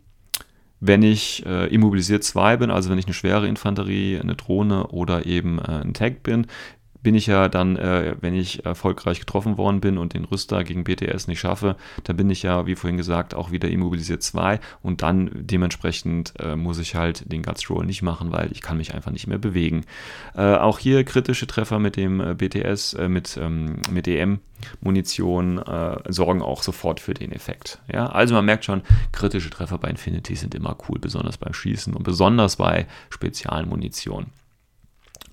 wenn ich äh, immobilisiert 2 bin, also wenn ich eine schwere Infanterie, eine Drohne oder eben äh, ein Tag bin, bin ich ja dann, äh, wenn ich erfolgreich getroffen worden bin und den Rüster gegen BTS nicht schaffe, dann bin ich ja, wie vorhin gesagt, auch wieder immobilisiert 2 und dann dementsprechend äh, muss ich halt den Guts Roll nicht machen, weil ich kann mich einfach nicht mehr bewegen. Äh, auch hier kritische Treffer mit dem äh, BTS, äh, mit, ähm, mit EM-Munition äh, sorgen auch sofort für den Effekt. Ja? Also man merkt schon, kritische Treffer bei Infinity sind immer cool, besonders beim Schießen und besonders bei Spezialmunition.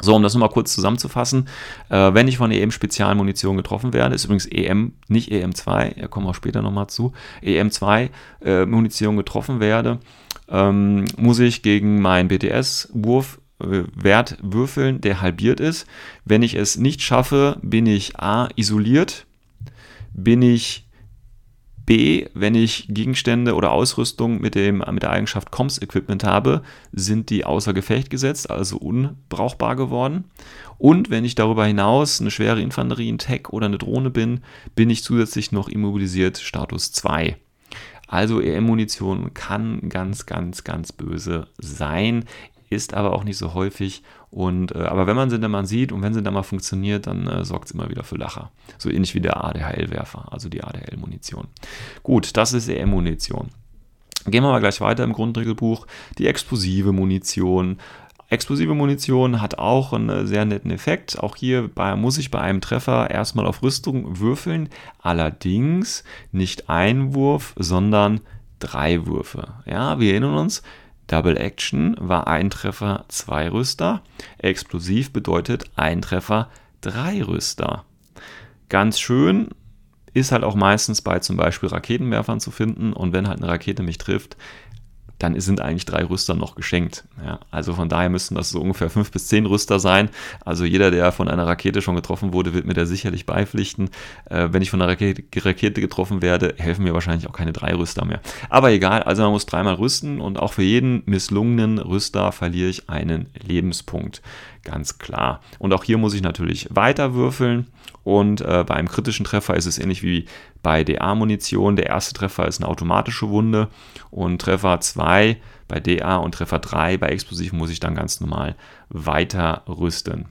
So, um das nochmal kurz zusammenzufassen, äh, wenn ich von EM-Spezialmunition getroffen werde, ist übrigens EM, nicht EM2, da kommen wir später nochmal zu, EM2-Munition äh, getroffen werde, ähm, muss ich gegen meinen BTS-Wurf äh, Wert würfeln, der halbiert ist. Wenn ich es nicht schaffe, bin ich A isoliert, bin ich B, wenn ich Gegenstände oder Ausrüstung mit, dem, mit der Eigenschaft Comms Equipment habe, sind die außer Gefecht gesetzt, also unbrauchbar geworden. Und wenn ich darüber hinaus eine schwere Infanterie, ein Tech oder eine Drohne bin, bin ich zusätzlich noch immobilisiert Status 2. Also EM-Munition kann ganz, ganz, ganz böse sein ist aber auch nicht so häufig. Und, äh, aber wenn man sie dann mal sieht und wenn sie dann mal funktioniert, dann äh, sorgt es immer wieder für Lacher. So ähnlich wie der ADHL-Werfer, also die ADHL-Munition. Gut, das ist EM-Munition. Gehen wir mal gleich weiter im Grundregelbuch. Die explosive Munition. Explosive Munition hat auch einen äh, sehr netten Effekt. Auch hier bei, muss ich bei einem Treffer erstmal auf Rüstung würfeln. Allerdings nicht ein Wurf, sondern drei Würfe. Ja, wir erinnern uns, Double Action war ein Treffer, zwei Rüster. Explosiv bedeutet ein Treffer, drei Rüster. Ganz schön ist halt auch meistens bei zum Beispiel Raketenwerfern zu finden und wenn halt eine Rakete mich trifft, dann sind eigentlich drei Rüster noch geschenkt. Ja, also von daher müssten das so ungefähr fünf bis zehn Rüster sein. Also jeder, der von einer Rakete schon getroffen wurde, wird mir da sicherlich beipflichten. Äh, wenn ich von einer Rakete, Rakete, getroffen werde, helfen mir wahrscheinlich auch keine drei Rüster mehr. Aber egal, also man muss dreimal rüsten und auch für jeden misslungenen Rüster verliere ich einen Lebenspunkt. Ganz klar. Und auch hier muss ich natürlich weiter würfeln. Und äh, bei kritischen Treffer ist es ähnlich wie bei DA-Munition. Der erste Treffer ist eine automatische Wunde und Treffer 2 bei DA und Treffer 3 bei Explosiv muss ich dann ganz normal weiter rüsten.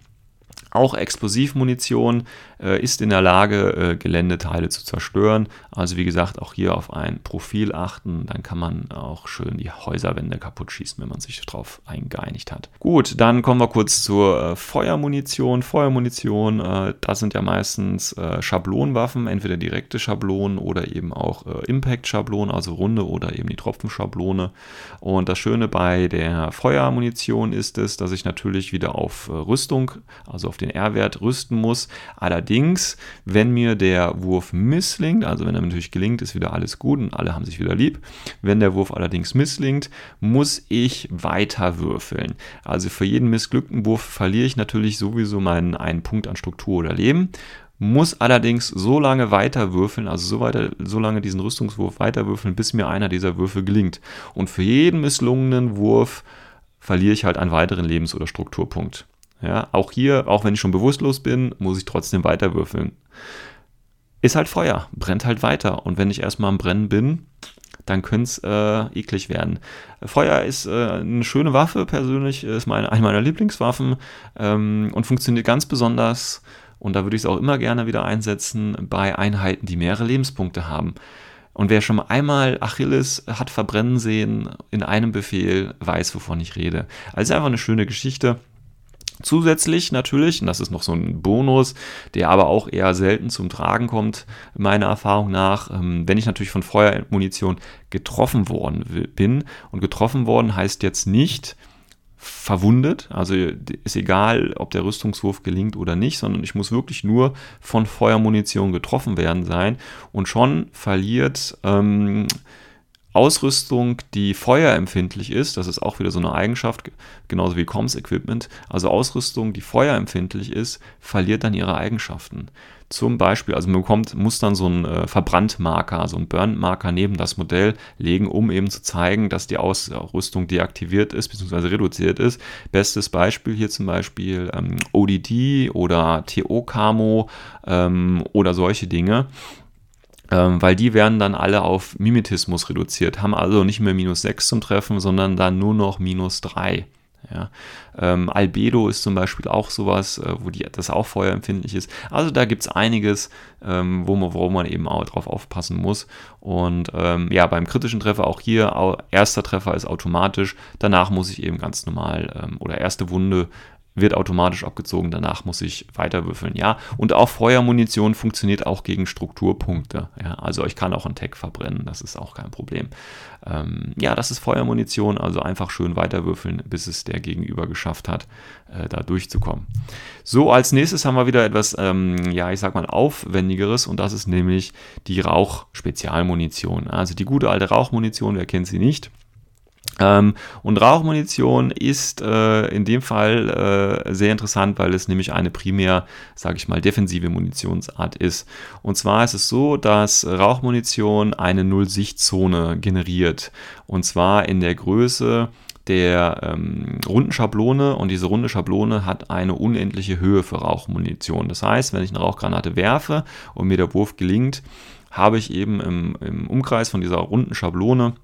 Auch Explosivmunition äh, ist in der Lage, äh, Geländeteile zu zerstören. Also wie gesagt, auch hier auf ein Profil achten. Dann kann man auch schön die Häuserwände kaputt schießen, wenn man sich darauf eingeeinigt hat. Gut, dann kommen wir kurz zur äh, Feuermunition. Feuermunition, äh, das sind ja meistens äh, Schablonenwaffen, entweder direkte Schablonen oder eben auch äh, Impact-Schablonen, also runde oder eben die Tropfenschablone. Und das Schöne bei der Feuermunition ist es, dass ich natürlich wieder auf Rüstung, also auf den R-Wert rüsten muss. Allerdings Allerdings, wenn mir der Wurf misslingt, also wenn er natürlich gelingt, ist wieder alles gut und alle haben sich wieder lieb. Wenn der Wurf allerdings misslingt, muss ich weiter würfeln. Also für jeden missglückten Wurf verliere ich natürlich sowieso meinen einen Punkt an Struktur oder Leben muss allerdings so lange weiter würfeln, also so, weiter, so lange diesen Rüstungswurf weiter würfeln, bis mir einer dieser Würfe gelingt. Und für jeden misslungenen Wurf verliere ich halt einen weiteren Lebens- oder Strukturpunkt. Ja, auch hier, auch wenn ich schon bewusstlos bin, muss ich trotzdem weiter würfeln. Ist halt Feuer, brennt halt weiter. Und wenn ich erstmal am Brennen bin, dann könnte es äh, eklig werden. Feuer ist äh, eine schöne Waffe, persönlich ist meine, eine meiner Lieblingswaffen ähm, und funktioniert ganz besonders, und da würde ich es auch immer gerne wieder einsetzen, bei Einheiten, die mehrere Lebenspunkte haben. Und wer schon einmal Achilles hat verbrennen sehen in einem Befehl, weiß, wovon ich rede. Also einfach eine schöne Geschichte. Zusätzlich natürlich, und das ist noch so ein Bonus, der aber auch eher selten zum Tragen kommt, meiner Erfahrung nach, ähm, wenn ich natürlich von Feuermunition getroffen worden bin. Und getroffen worden heißt jetzt nicht verwundet, also ist egal, ob der Rüstungswurf gelingt oder nicht, sondern ich muss wirklich nur von Feuermunition getroffen werden sein. Und schon verliert ähm, Ausrüstung, die feuerempfindlich ist, das ist auch wieder so eine Eigenschaft, genauso wie Comms-Equipment, also Ausrüstung, die feuerempfindlich ist, verliert dann ihre Eigenschaften. Zum Beispiel, also man bekommt, muss dann so einen äh, Verbrandmarker, so einen Burn-Marker neben das Modell legen, um eben zu zeigen, dass die Ausrüstung deaktiviert ist bzw. reduziert ist. Bestes Beispiel hier zum Beispiel ähm, ODD oder TO-Camo ähm, oder solche Dinge. Ähm, weil die werden dann alle auf Mimetismus reduziert, haben also nicht mehr minus 6 zum Treffen, sondern dann nur noch minus 3. Ja. Ähm, Albedo ist zum Beispiel auch sowas, äh, wo die, das auch feuerempfindlich ist. Also da gibt es einiges, ähm, wo, man, wo man eben auch drauf aufpassen muss. Und ähm, ja, beim kritischen Treffer auch hier, erster Treffer ist automatisch, danach muss ich eben ganz normal ähm, oder erste Wunde wird automatisch abgezogen, danach muss ich weiter würfeln. Ja, und auch Feuermunition funktioniert auch gegen Strukturpunkte. Ja, also ich kann auch einen Tag verbrennen, das ist auch kein Problem. Ähm, ja, das ist Feuermunition, also einfach schön weiter würfeln, bis es der Gegenüber geschafft hat, äh, da durchzukommen. So, als nächstes haben wir wieder etwas, ähm, ja, ich sag mal, aufwendigeres und das ist nämlich die Rauch-Spezialmunition. Also die gute alte Rauchmunition, wer kennt sie nicht? Ähm, und Rauchmunition ist äh, in dem Fall äh, sehr interessant, weil es nämlich eine primär, sage ich mal, defensive Munitionsart ist. Und zwar ist es so, dass Rauchmunition eine Null-Sicht-Zone generiert. Und zwar in der Größe der ähm, runden Schablone und diese runde Schablone hat eine unendliche Höhe für Rauchmunition. Das heißt, wenn ich eine Rauchgranate werfe und mir der Wurf gelingt, habe ich eben im, im Umkreis von dieser runden Schablone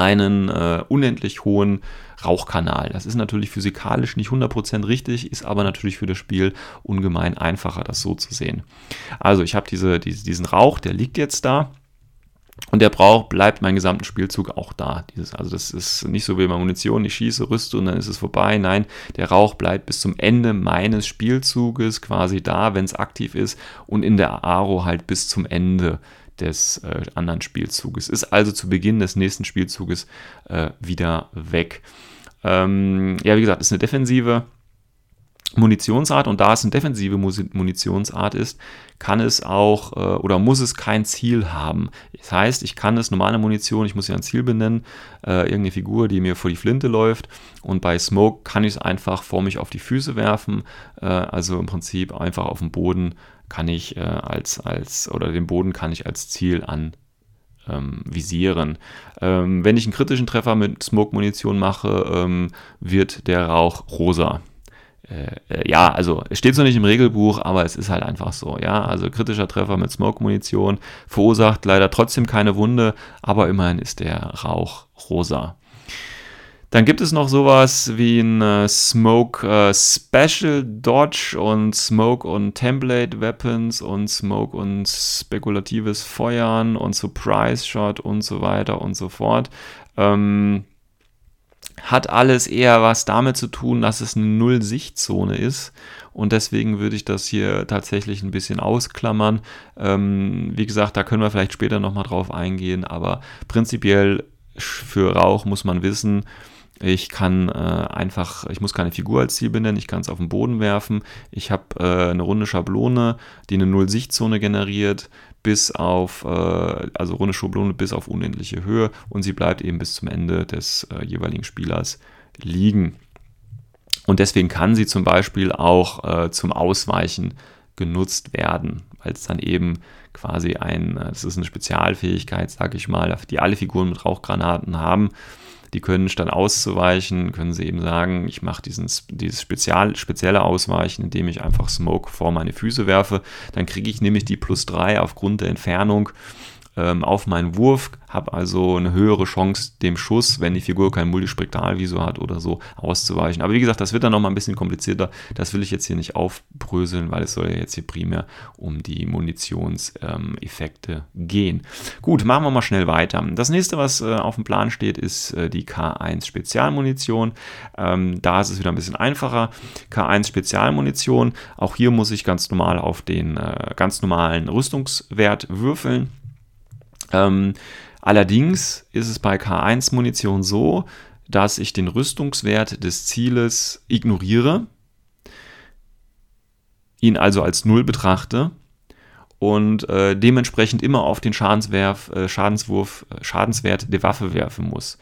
einen äh, unendlich hohen Rauchkanal. Das ist natürlich physikalisch nicht 100% richtig, ist aber natürlich für das Spiel ungemein einfacher, das so zu sehen. Also ich habe diese, diese, diesen Rauch, der liegt jetzt da. Und der Brauch bleibt meinen gesamten Spielzug auch da. Dieses, also das ist nicht so wie bei Munition, ich schieße, rüste und dann ist es vorbei. Nein, der Rauch bleibt bis zum Ende meines Spielzuges quasi da, wenn es aktiv ist und in der Aro halt bis zum Ende des äh, anderen Spielzuges. Ist also zu Beginn des nächsten Spielzuges äh, wieder weg. Ähm, ja, wie gesagt, ist eine defensive Munitionsart und da es eine defensive Munitionsart ist, kann es auch äh, oder muss es kein Ziel haben. Das heißt, ich kann es normale Munition, ich muss ja ein Ziel benennen, äh, irgendeine Figur, die mir vor die Flinte läuft und bei Smoke kann ich es einfach vor mich auf die Füße werfen, äh, also im Prinzip einfach auf dem Boden kann ich äh, als, als, oder den Boden kann ich als Ziel an ähm, visieren. Ähm, wenn ich einen kritischen Treffer mit Smoke-Munition mache, ähm, wird der Rauch rosa. Äh, äh, ja, also es steht so nicht im Regelbuch, aber es ist halt einfach so. Ja, also kritischer Treffer mit Smoke-Munition verursacht leider trotzdem keine Wunde, aber immerhin ist der Rauch rosa. Dann gibt es noch sowas wie ein äh, Smoke äh, Special Dodge und Smoke und Template Weapons und Smoke und spekulatives Feuern und Surprise Shot und so weiter und so fort. Ähm, hat alles eher was damit zu tun, dass es eine Null-Sichtzone ist. Und deswegen würde ich das hier tatsächlich ein bisschen ausklammern. Ähm, wie gesagt, da können wir vielleicht später nochmal drauf eingehen, aber prinzipiell für Rauch muss man wissen, ich kann äh, einfach, ich muss keine Figur als Ziel benennen, ich kann es auf den Boden werfen. Ich habe äh, eine runde Schablone, die eine Null-Sichtzone generiert, bis auf, äh, also runde Schablone bis auf unendliche Höhe und sie bleibt eben bis zum Ende des äh, jeweiligen Spielers liegen. Und deswegen kann sie zum Beispiel auch äh, zum Ausweichen genutzt werden, weil es dann eben quasi ein, äh, das ist eine Spezialfähigkeit, sage ich mal, die alle Figuren mit Rauchgranaten haben die können statt auszuweichen, können sie eben sagen, ich mache dieses Spezial, spezielle Ausweichen, indem ich einfach Smoke vor meine Füße werfe. Dann kriege ich nämlich die plus 3 aufgrund der Entfernung ähm, auf meinen Wurf, habe also eine höhere Chance, dem Schuss, wenn die Figur kein Multispektralvisor hat oder so, auszuweichen. Aber wie gesagt, das wird dann nochmal ein bisschen komplizierter. Das will ich jetzt hier nicht aufbröseln, weil es soll ja jetzt hier primär um die Munitionseffekte ähm, gehen. Gut, machen wir mal schnell weiter. Das nächste, was äh, auf dem Plan steht, ist äh, die K1 Spezialmunition. Ähm, da ist es wieder ein bisschen einfacher. K1 Spezialmunition. Auch hier muss ich ganz normal auf den äh, ganz normalen Rüstungswert würfeln. Ähm, allerdings ist es bei K1-Munition so, dass ich den Rüstungswert des Zieles ignoriere, ihn also als Null betrachte und äh, dementsprechend immer auf den Schadenswerf, äh, Schadenswurf, äh, Schadenswert der Waffe werfen muss.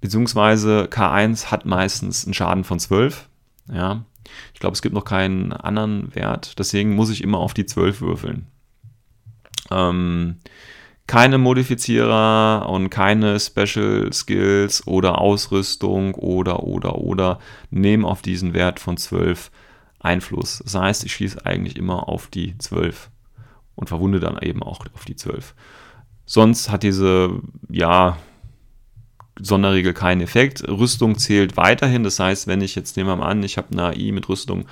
Beziehungsweise K1 hat meistens einen Schaden von 12. Ja. Ich glaube, es gibt noch keinen anderen Wert, deswegen muss ich immer auf die 12 würfeln. Ähm, keine Modifizierer und keine Special Skills oder Ausrüstung oder oder oder nehmen auf diesen Wert von 12 Einfluss. Das heißt, ich schieße eigentlich immer auf die 12 und verwunde dann eben auch auf die 12. Sonst hat diese, ja, Sonderregel keinen Effekt. Rüstung zählt weiterhin. Das heißt, wenn ich jetzt nehmen wir mal an, ich habe eine AI mit Rüstung,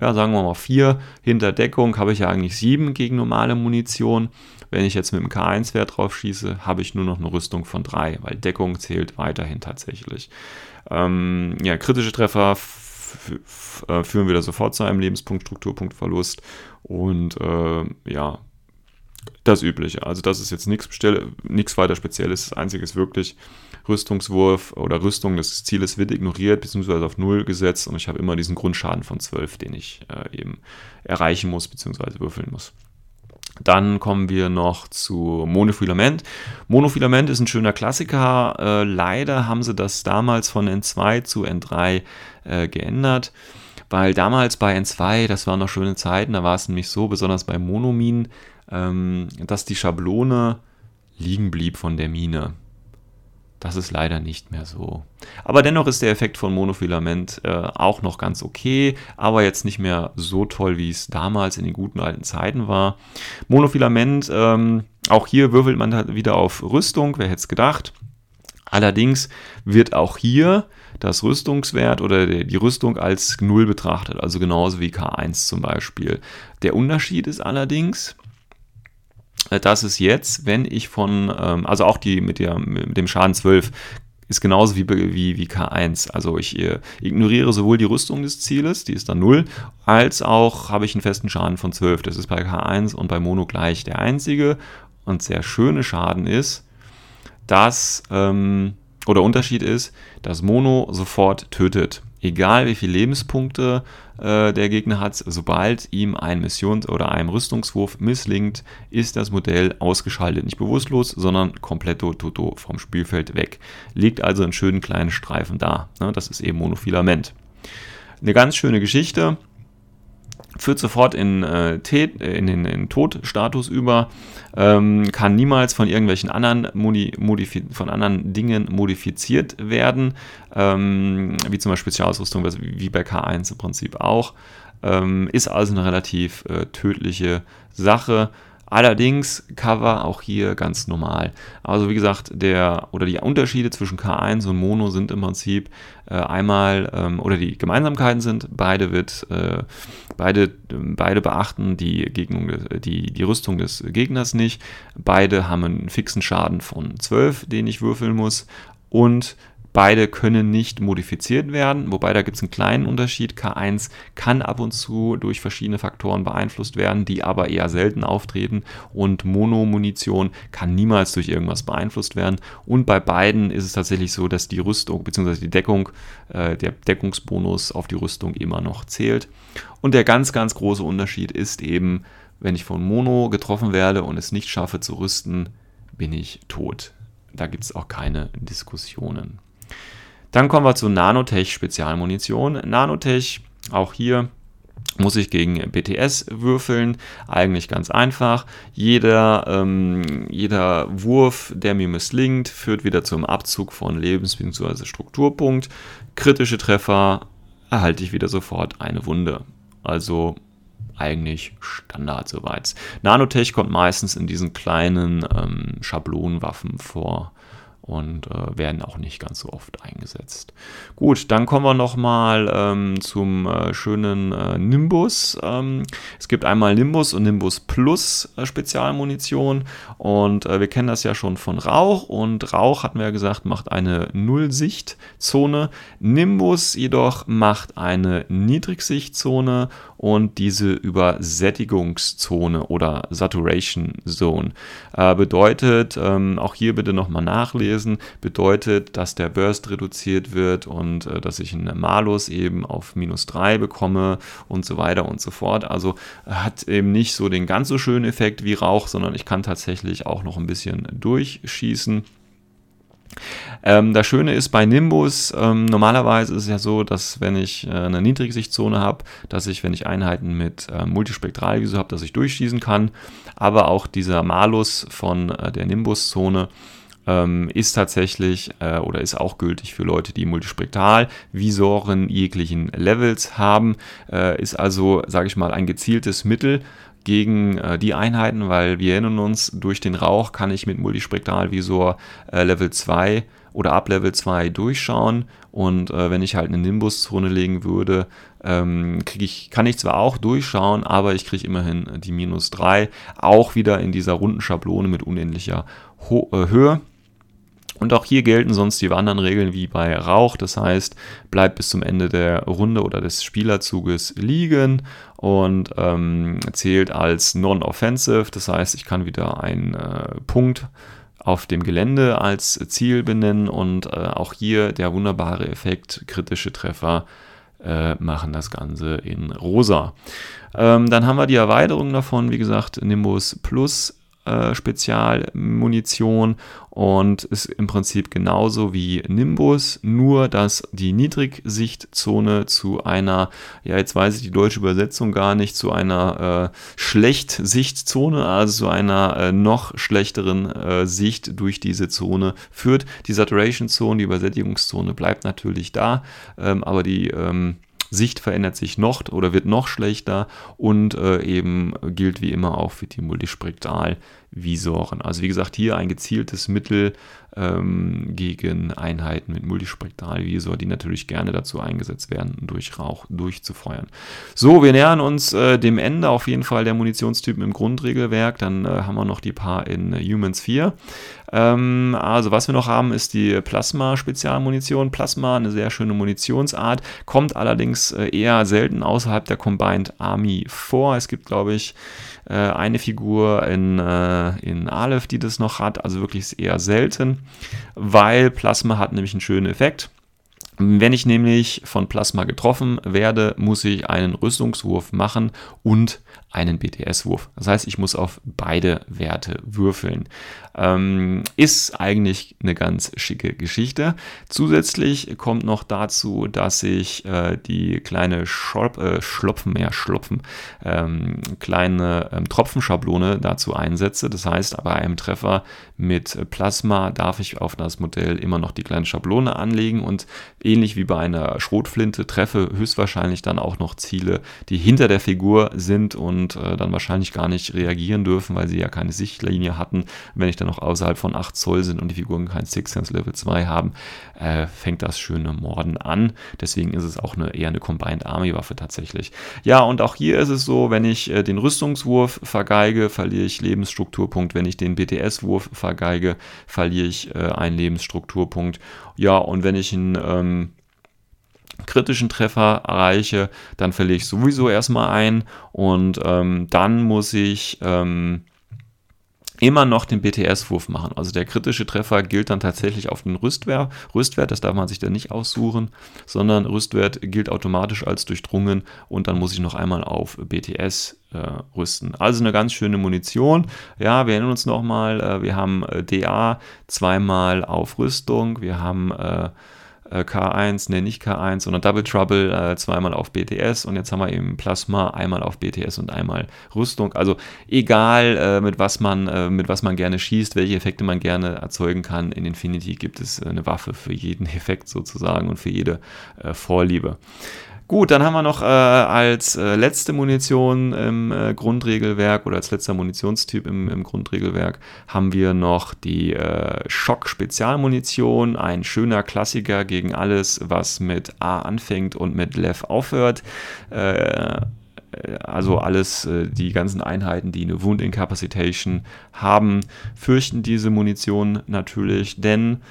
ja, sagen wir mal 4, hinter Deckung habe ich ja eigentlich 7 gegen normale Munition. Wenn ich jetzt mit dem K1-Wert drauf schieße, habe ich nur noch eine Rüstung von 3, weil Deckung zählt weiterhin tatsächlich. Ähm, ja, kritische Treffer äh, führen wieder sofort zu einem Lebenspunkt, Strukturpunktverlust und äh, ja, das Übliche. Also das ist jetzt nichts weiter Spezielles. Das Einzige ist wirklich Rüstungswurf oder Rüstung des Zieles wird ignoriert bzw. auf Null gesetzt und ich habe immer diesen Grundschaden von 12, den ich äh, eben erreichen muss bzw. würfeln muss. Dann kommen wir noch zu Monofilament. Monofilament ist ein schöner Klassiker. Äh, leider haben sie das damals von N2 zu N3 äh, geändert, weil damals bei N2, das waren noch schöne Zeiten, da war es nämlich so, besonders bei Monominen, ähm, dass die Schablone liegen blieb von der Mine. Das ist leider nicht mehr so. Aber dennoch ist der Effekt von Monofilament äh, auch noch ganz okay, aber jetzt nicht mehr so toll, wie es damals in den guten alten Zeiten war. Monofilament, ähm, auch hier würfelt man wieder auf Rüstung, wer hätte es gedacht. Allerdings wird auch hier das Rüstungswert oder die Rüstung als Null betrachtet, also genauso wie K1 zum Beispiel. Der Unterschied ist allerdings, dass es jetzt, wenn ich von, ähm, also auch die mit, der, mit dem Schaden 12, ist genauso wie, wie, wie K1. Also ich äh, ignoriere sowohl die Rüstung des Zieles, die ist dann 0, als auch habe ich einen festen Schaden von 12. Das ist bei K1 und bei Mono gleich. Der einzige und sehr schöne Schaden ist, dass, ähm, oder Unterschied ist, dass Mono sofort tötet egal wie viele Lebenspunkte äh, der Gegner hat, sobald ihm ein Missions- oder ein Rüstungswurf misslingt, ist das Modell ausgeschaltet. Nicht bewusstlos, sondern komplett toto vom Spielfeld weg. Liegt also in schönen kleinen Streifen da. Ne? Das ist eben Monofilament. Eine ganz schöne Geschichte führt sofort in, äh, in den in Todstatus über, ähm, kann niemals von irgendwelchen anderen, von anderen Dingen modifiziert werden, ähm, wie zum Beispiel Spezialausrüstung, wie bei K1 im Prinzip auch. Ähm, ist also eine relativ äh, tödliche Sache. Allerdings Cover auch hier ganz normal. Also wie gesagt, der oder die Unterschiede zwischen K1 und Mono sind im Prinzip äh, einmal ähm, oder die Gemeinsamkeiten sind, beide wird äh, beide, beide beachten die, Gegnung, die, die Rüstung des Gegners nicht. Beide haben einen fixen Schaden von 12, den ich würfeln muss. Und Beide können nicht modifiziert werden, wobei da gibt es einen kleinen Unterschied. K1 kann ab und zu durch verschiedene Faktoren beeinflusst werden, die aber eher selten auftreten. Und Monomunition kann niemals durch irgendwas beeinflusst werden. Und bei beiden ist es tatsächlich so, dass die Rüstung bzw. die Deckung, äh, der Deckungsbonus auf die Rüstung immer noch zählt. Und der ganz, ganz große Unterschied ist eben, wenn ich von Mono getroffen werde und es nicht schaffe zu rüsten, bin ich tot. Da gibt es auch keine Diskussionen. Dann kommen wir zu Nanotech Spezialmunition. Nanotech, auch hier muss ich gegen BTS würfeln. Eigentlich ganz einfach. Jeder, ähm, jeder Wurf, der mir misslingt, führt wieder zum Abzug von Lebens- bzw. Strukturpunkt. Kritische Treffer erhalte ich wieder sofort eine Wunde. Also eigentlich Standard soweit. Nanotech kommt meistens in diesen kleinen ähm, Schablonenwaffen vor und äh, werden auch nicht ganz so oft eingesetzt. Gut, dann kommen wir nochmal ähm, zum äh, schönen äh, Nimbus. Ähm, es gibt einmal Nimbus und Nimbus Plus äh, Spezialmunition und äh, wir kennen das ja schon von Rauch und Rauch, hatten wir ja gesagt, macht eine Nullsichtzone. Nimbus jedoch macht eine Niedrigsichtzone und diese Übersättigungszone oder Saturation Zone. Äh, bedeutet, ähm, auch hier bitte nochmal nachlesen, bedeutet, dass der Burst reduziert wird und äh, dass ich einen Malus eben auf minus 3 bekomme und so weiter und so fort. Also hat eben nicht so den ganz so schönen Effekt wie Rauch, sondern ich kann tatsächlich auch noch ein bisschen durchschießen. Ähm, das Schöne ist bei Nimbus, ähm, normalerweise ist es ja so, dass wenn ich äh, eine Niedrigsichtzone habe, dass ich, wenn ich Einheiten mit äh, Multispektralvisor habe, dass ich durchschießen kann. Aber auch dieser Malus von äh, der Nimbus-Zone ähm, ist tatsächlich äh, oder ist auch gültig für Leute, die Multispektralvisoren jeglichen Levels haben. Äh, ist also, sage ich mal, ein gezieltes Mittel, gegen äh, die Einheiten, weil wir erinnern uns, durch den Rauch kann ich mit Multispektralvisor äh, Level 2 oder ab Level 2 durchschauen und äh, wenn ich halt eine Nimbus-Zone legen würde, ähm, ich, kann ich zwar auch durchschauen, aber ich kriege immerhin die minus 3, auch wieder in dieser runden Schablone mit unendlicher Ho äh, Höhe. Und auch hier gelten sonst die anderen Regeln wie bei Rauch. Das heißt, bleibt bis zum Ende der Runde oder des Spielerzuges liegen und ähm, zählt als non-offensive. Das heißt, ich kann wieder einen äh, Punkt auf dem Gelände als Ziel benennen und äh, auch hier der wunderbare Effekt kritische Treffer äh, machen das Ganze in rosa. Ähm, dann haben wir die Erweiterung davon, wie gesagt, Nimbus Plus äh, Spezialmunition und ist im Prinzip genauso wie Nimbus, nur dass die Niedrigsichtzone zu einer, ja jetzt weiß ich die deutsche Übersetzung gar nicht, zu einer äh, Schlechtsichtzone, also zu einer äh, noch schlechteren äh, Sicht durch diese Zone führt. Die Saturation Zone, die Übersättigungszone bleibt natürlich da, ähm, aber die ähm, Sicht verändert sich noch oder wird noch schlechter und äh, eben gilt wie immer auch für die Multispektralvisoren. Also wie gesagt, hier ein gezieltes Mittel ähm, gegen Einheiten mit Multispektralvisor, die natürlich gerne dazu eingesetzt werden, durch Rauch durchzufeuern. So, wir nähern uns äh, dem Ende auf jeden Fall der Munitionstypen im Grundregelwerk. Dann äh, haben wir noch die paar in Humans 4. Ähm, also was wir noch haben, ist die Plasma-Spezialmunition. Plasma, eine sehr schöne Munitionsart, kommt allerdings äh, eher selten außerhalb der Combined Army vor. Es gibt, glaube ich, äh, eine Figur in, äh, in Aleph, die das noch hat, also wirklich eher selten, weil Plasma hat nämlich einen schönen Effekt. Wenn ich nämlich von Plasma getroffen werde, muss ich einen Rüstungswurf machen und einen BTS-Wurf. Das heißt, ich muss auf beide Werte würfeln. Ähm, ist eigentlich eine ganz schicke Geschichte. Zusätzlich kommt noch dazu, dass ich äh, die kleine Schlop, äh, Schlopfen, ja, Schlopfen, ähm, kleine ähm, Tropfenschablone dazu einsetze. Das heißt, bei einem Treffer mit Plasma darf ich auf das Modell immer noch die kleine Schablone anlegen und ähnlich wie bei einer Schrotflinte treffe höchstwahrscheinlich dann auch noch Ziele, die hinter der Figur sind und äh, dann wahrscheinlich gar nicht reagieren dürfen, weil sie ja keine Sichtlinie hatten. Wenn ich dann noch außerhalb von 8 Zoll sind und die Figuren kein Six Sense Level 2 haben, äh, fängt das schöne Morden an. Deswegen ist es auch eine, eher eine Combined Army Waffe tatsächlich. Ja, und auch hier ist es so, wenn ich äh, den Rüstungswurf vergeige, verliere ich Lebensstrukturpunkt. Wenn ich den BTS-Wurf vergeige, verliere ich äh, einen Lebensstrukturpunkt. Ja, und wenn ich einen ähm, kritischen Treffer erreiche, dann verliere ich sowieso erstmal ein und ähm, dann muss ich ähm, immer noch den BTS-Wurf machen. Also der kritische Treffer gilt dann tatsächlich auf den Rüstwert. Rüstwert, das darf man sich dann nicht aussuchen, sondern Rüstwert gilt automatisch als durchdrungen und dann muss ich noch einmal auf BTS äh, rüsten. Also eine ganz schöne Munition. Ja, wir erinnern uns nochmal, äh, wir haben äh, DA zweimal auf Rüstung, wir haben äh, äh, K1, ne nicht K1, sondern Double Trouble äh, zweimal auf BTS und jetzt haben wir eben Plasma einmal auf BTS und einmal Rüstung. Also egal äh, mit was man äh, mit was man gerne schießt, welche Effekte man gerne erzeugen kann, in Infinity gibt es eine Waffe für jeden Effekt sozusagen und für jede äh, Vorliebe. Gut, dann haben wir noch äh, als äh, letzte Munition im äh, Grundregelwerk oder als letzter Munitionstyp im, im Grundregelwerk haben wir noch die äh, Schock-Spezialmunition, ein schöner Klassiker gegen alles, was mit A anfängt und mit Lev aufhört. Äh, also alles, äh, die ganzen Einheiten, die eine Wound Incapacitation haben, fürchten diese Munition natürlich, denn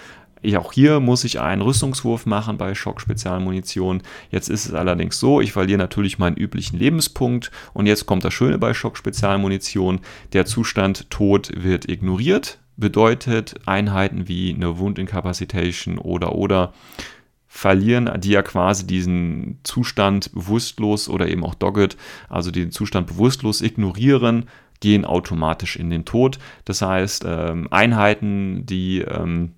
auch hier muss ich einen Rüstungswurf machen bei Schock-Spezialmunition. Jetzt ist es allerdings so, ich verliere natürlich meinen üblichen Lebenspunkt und jetzt kommt das Schöne bei Schock-Spezialmunition. Der Zustand Tod wird ignoriert, bedeutet Einheiten wie eine Wound-Incapacitation oder oder verlieren, die ja quasi diesen Zustand bewusstlos oder eben auch dogged, also den Zustand bewusstlos ignorieren, gehen automatisch in den Tod. Das heißt, ähm, Einheiten, die ähm,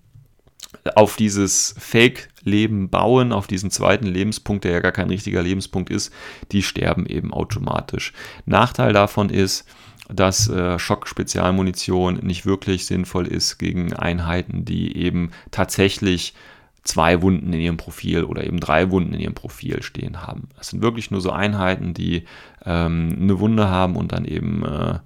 auf dieses Fake-Leben bauen, auf diesen zweiten Lebenspunkt, der ja gar kein richtiger Lebenspunkt ist, die sterben eben automatisch. Nachteil davon ist, dass äh, Schock-Spezialmunition nicht wirklich sinnvoll ist gegen Einheiten, die eben tatsächlich zwei Wunden in ihrem Profil oder eben drei Wunden in ihrem Profil stehen haben. Das sind wirklich nur so Einheiten, die ähm, eine Wunde haben und dann eben äh,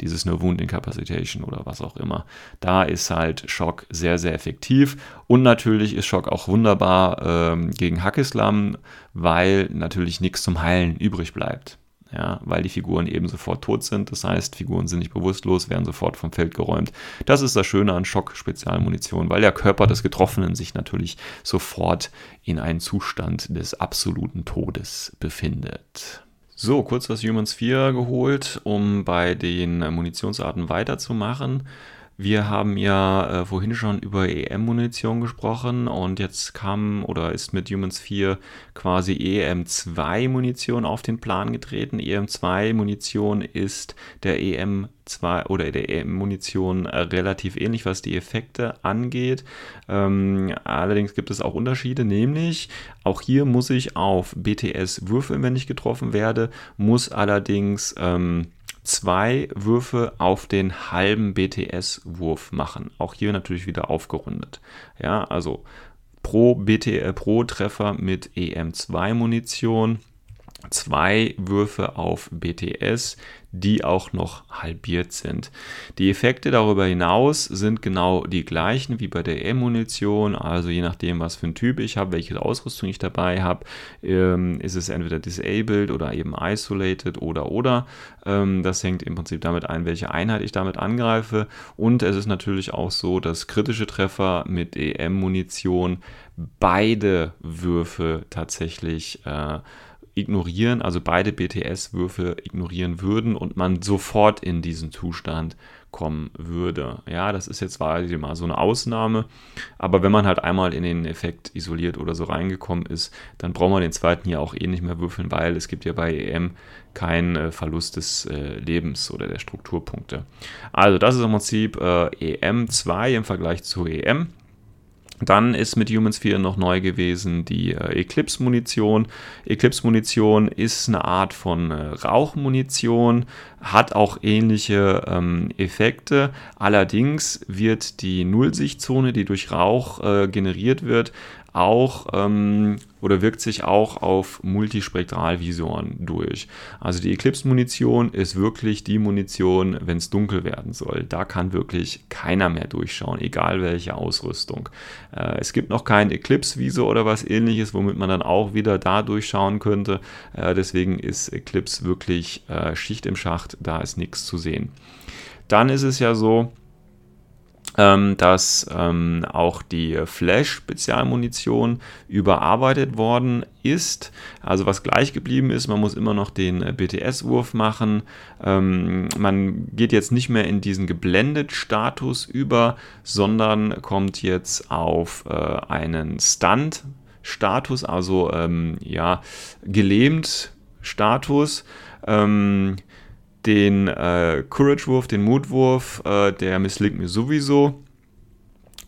dieses No Wound Incapacitation oder was auch immer. Da ist halt Schock sehr, sehr effektiv und natürlich ist Schock auch wunderbar ähm, gegen Hackislam, weil natürlich nichts zum Heilen übrig bleibt ja, weil die Figuren eben sofort tot sind. Das heißt, Figuren sind nicht bewusstlos, werden sofort vom Feld geräumt. Das ist das Schöne an Schock-Spezialmunition, weil der Körper des Getroffenen sich natürlich sofort in einen Zustand des absoluten Todes befindet. So, kurz das Humans 4 geholt, um bei den Munitionsarten weiterzumachen. Wir haben ja äh, vorhin schon über EM-Munition gesprochen und jetzt kam oder ist mit Humans 4 quasi EM2-Munition auf den Plan getreten. EM2-Munition ist der EM2 oder der EM-Munition äh, relativ ähnlich, was die Effekte angeht. Ähm, allerdings gibt es auch Unterschiede, nämlich auch hier muss ich auf BTS würfeln, wenn ich getroffen werde, muss allerdings ähm, zwei Würfe auf den halben BTS-Wurf machen. Auch hier natürlich wieder aufgerundet. Ja, also pro, BT, äh, pro Treffer mit EM2-Munition zwei Würfe auf BTS, die auch noch halbiert sind. Die Effekte darüber hinaus sind genau die gleichen wie bei der E-Munition, also je nachdem, was für ein Typ ich habe, welche Ausrüstung ich dabei habe, ähm, ist es entweder disabled oder eben isolated oder oder. Ähm, das hängt im Prinzip damit ein, welche Einheit ich damit angreife. Und es ist natürlich auch so, dass kritische Treffer mit EM-Munition beide Würfe tatsächlich äh, ignorieren, also beide BTS-Würfe ignorieren würden und man sofort in diesen Zustand kommen würde. Ja, das ist jetzt quasi mal so eine Ausnahme, aber wenn man halt einmal in den Effekt isoliert oder so reingekommen ist, dann braucht man den zweiten hier auch eh nicht mehr würfeln, weil es gibt ja bei EM keinen äh, Verlust des äh, Lebens oder der Strukturpunkte. Also das ist im Prinzip äh, EM2 im Vergleich zu EM. Dann ist mit Humans 4 noch neu gewesen die äh, Eclipse-Munition. Eclipse-Munition ist eine Art von äh, Rauchmunition, hat auch ähnliche ähm, Effekte. Allerdings wird die Nullsichtzone, die durch Rauch äh, generiert wird, auch ähm, oder wirkt sich auch auf Multispektralvisoren durch. Also die Eclipse-Munition ist wirklich die Munition, wenn es dunkel werden soll. Da kann wirklich keiner mehr durchschauen, egal welche Ausrüstung. Äh, es gibt noch kein Eclipse-Visor oder was ähnliches, womit man dann auch wieder da durchschauen könnte. Äh, deswegen ist Eclipse wirklich äh, Schicht im Schacht, da ist nichts zu sehen. Dann ist es ja so, ähm, dass ähm, auch die Flash-Spezialmunition überarbeitet worden ist. Also was gleich geblieben ist, man muss immer noch den äh, BTS-Wurf machen. Ähm, man geht jetzt nicht mehr in diesen geblendet-Status über, sondern kommt jetzt auf äh, einen Stunt-Status, also ähm, ja, gelähmt Status. Ähm, den äh, Courage-Wurf, den Mutwurf, äh, der misslingt mir sowieso.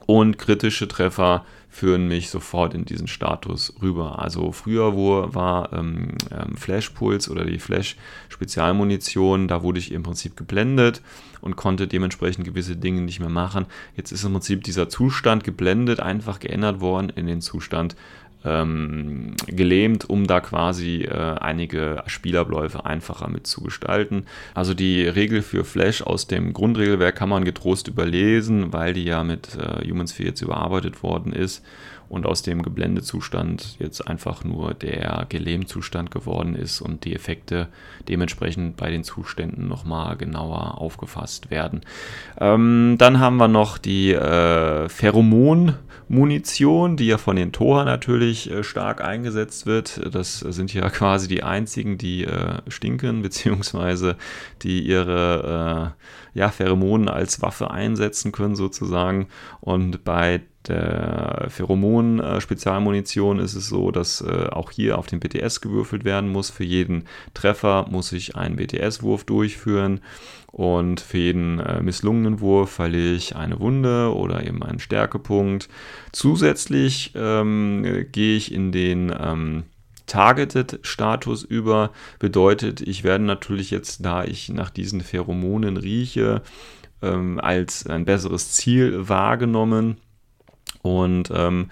Und kritische Treffer führen mich sofort in diesen Status rüber. Also früher wo war ähm, ähm, Flash-Puls oder die Flash-Spezialmunition, da wurde ich im Prinzip geblendet und konnte dementsprechend gewisse Dinge nicht mehr machen. Jetzt ist im Prinzip dieser Zustand geblendet, einfach geändert worden in den Zustand ähm, gelähmt, um da quasi äh, einige Spielabläufe einfacher mitzugestalten. Also die Regel für Flash aus dem Grundregelwerk kann man getrost überlesen, weil die ja mit äh, Humans 4 jetzt überarbeitet worden ist und aus dem Geblendezustand jetzt einfach nur der Gelähmzustand geworden ist und die Effekte dementsprechend bei den Zuständen nochmal genauer aufgefasst werden. Ähm, dann haben wir noch die äh, Pheromon-Munition, die ja von den Toa natürlich äh, stark eingesetzt wird. Das sind ja quasi die einzigen, die äh, stinken, beziehungsweise die ihre äh, ja, Pheromonen als Waffe einsetzen können sozusagen. Und bei der Pheromon-Spezialmunition ist es so, dass äh, auch hier auf den BTS gewürfelt werden muss. Für jeden Treffer muss ich einen BTS-Wurf durchführen und für jeden äh, misslungenen Wurf verliere ich eine Wunde oder eben einen Stärkepunkt. Zusätzlich ähm, gehe ich in den ähm, Targeted-Status über. Bedeutet, ich werde natürlich jetzt, da ich nach diesen Pheromonen rieche, ähm, als ein besseres Ziel wahrgenommen und ähm,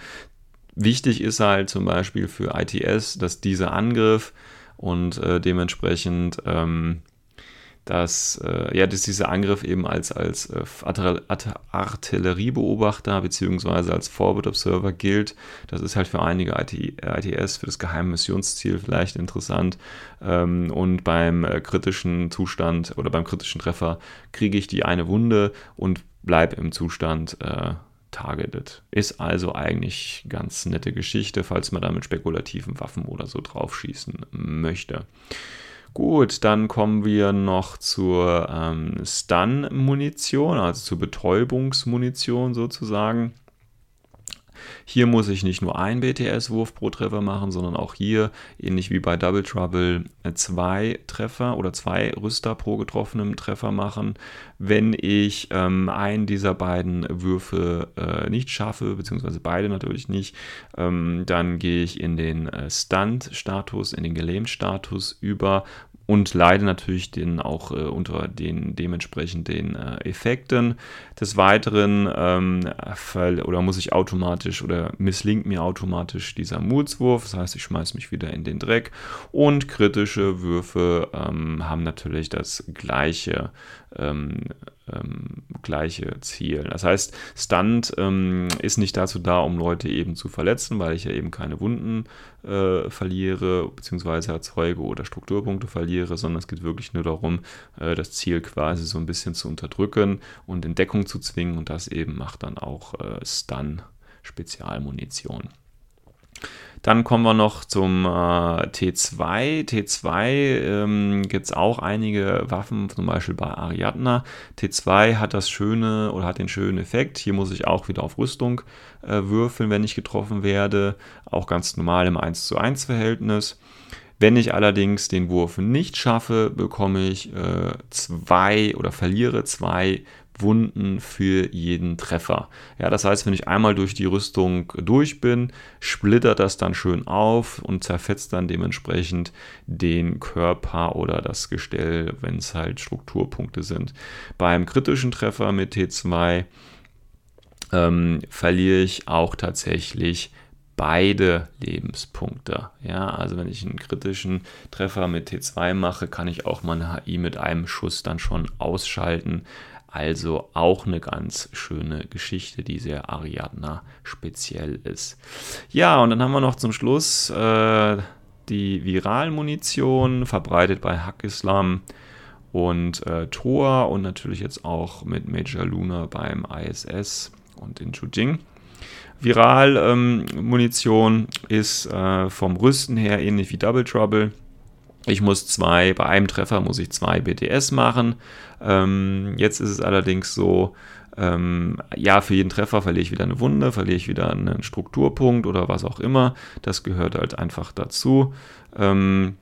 wichtig ist halt zum Beispiel für ITS, dass dieser Angriff und äh, dementsprechend ähm, dass, äh, ja, dass dieser Angriff eben als, als äh, Artilleriebeobachter bzw. als Forward Observer gilt. Das ist halt für einige IT, ITS, für das geheime Missionsziel vielleicht interessant. Ähm, und beim äh, kritischen Zustand oder beim kritischen Treffer kriege ich die eine Wunde und bleibe im Zustand äh, targeted. Ist also eigentlich ganz nette Geschichte, falls man da mit spekulativen Waffen oder so draufschießen möchte. Gut, dann kommen wir noch zur ähm, Stun-Munition, also zur Betäubungsmunition sozusagen. Hier muss ich nicht nur einen BTS-Wurf pro Treffer machen, sondern auch hier, ähnlich wie bei Double Trouble, zwei Treffer oder zwei Rüster pro getroffenem Treffer machen. Wenn ich ähm, einen dieser beiden Würfe äh, nicht schaffe, beziehungsweise beide natürlich nicht, ähm, dann gehe ich in den äh, Stunt-Status, in den Gelähmt-Status über und leide natürlich den auch äh, unter den dementsprechend den äh, Effekten. Des Weiteren ähm, oder muss ich automatisch oder misslingt mir automatisch dieser Mutswurf, das heißt, ich schmeiße mich wieder in den Dreck und kritische Würfe ähm, haben natürlich das gleiche ähm, ähm, gleiche Ziel. Das heißt, Stunt ähm, ist nicht dazu da, um Leute eben zu verletzen, weil ich ja eben keine Wunden äh, verliere bzw. erzeuge oder Strukturpunkte verliere, sondern es geht wirklich nur darum, äh, das Ziel quasi so ein bisschen zu unterdrücken und in Deckung zu zwingen und das eben macht dann auch äh, Stun Spezialmunition. Dann kommen wir noch zum äh, T2. T2 ähm, gibt es auch einige Waffen, zum Beispiel bei Ariadna. T2 hat das schöne oder hat den schönen Effekt. Hier muss ich auch wieder auf Rüstung äh, würfeln, wenn ich getroffen werde. Auch ganz normal im 1 zu 1 Verhältnis. Wenn ich allerdings den Wurf nicht schaffe, bekomme ich äh, zwei oder verliere zwei Wunden für jeden Treffer. Ja, das heißt, wenn ich einmal durch die Rüstung durch bin, splittert das dann schön auf und zerfetzt dann dementsprechend den Körper oder das Gestell, wenn es halt Strukturpunkte sind. Beim kritischen Treffer mit T2 ähm, verliere ich auch tatsächlich beide Lebenspunkte. Ja, also wenn ich einen kritischen Treffer mit T2 mache, kann ich auch meine HI mit einem Schuss dann schon ausschalten. Also auch eine ganz schöne Geschichte, die sehr Ariadna speziell ist. Ja, und dann haben wir noch zum Schluss äh, die Viralmunition, verbreitet bei Hackislam und äh, Tor und natürlich jetzt auch mit Major Luna beim ISS und in Chujing. Viral-Munition ähm, ist äh, vom Rüsten her ähnlich wie Double Trouble. Ich muss zwei, bei einem Treffer muss ich zwei BTS machen. Ähm, jetzt ist es allerdings so, ähm, ja, für jeden Treffer verliere ich wieder eine Wunde, verliere ich wieder einen Strukturpunkt oder was auch immer. Das gehört halt einfach dazu. Ähm,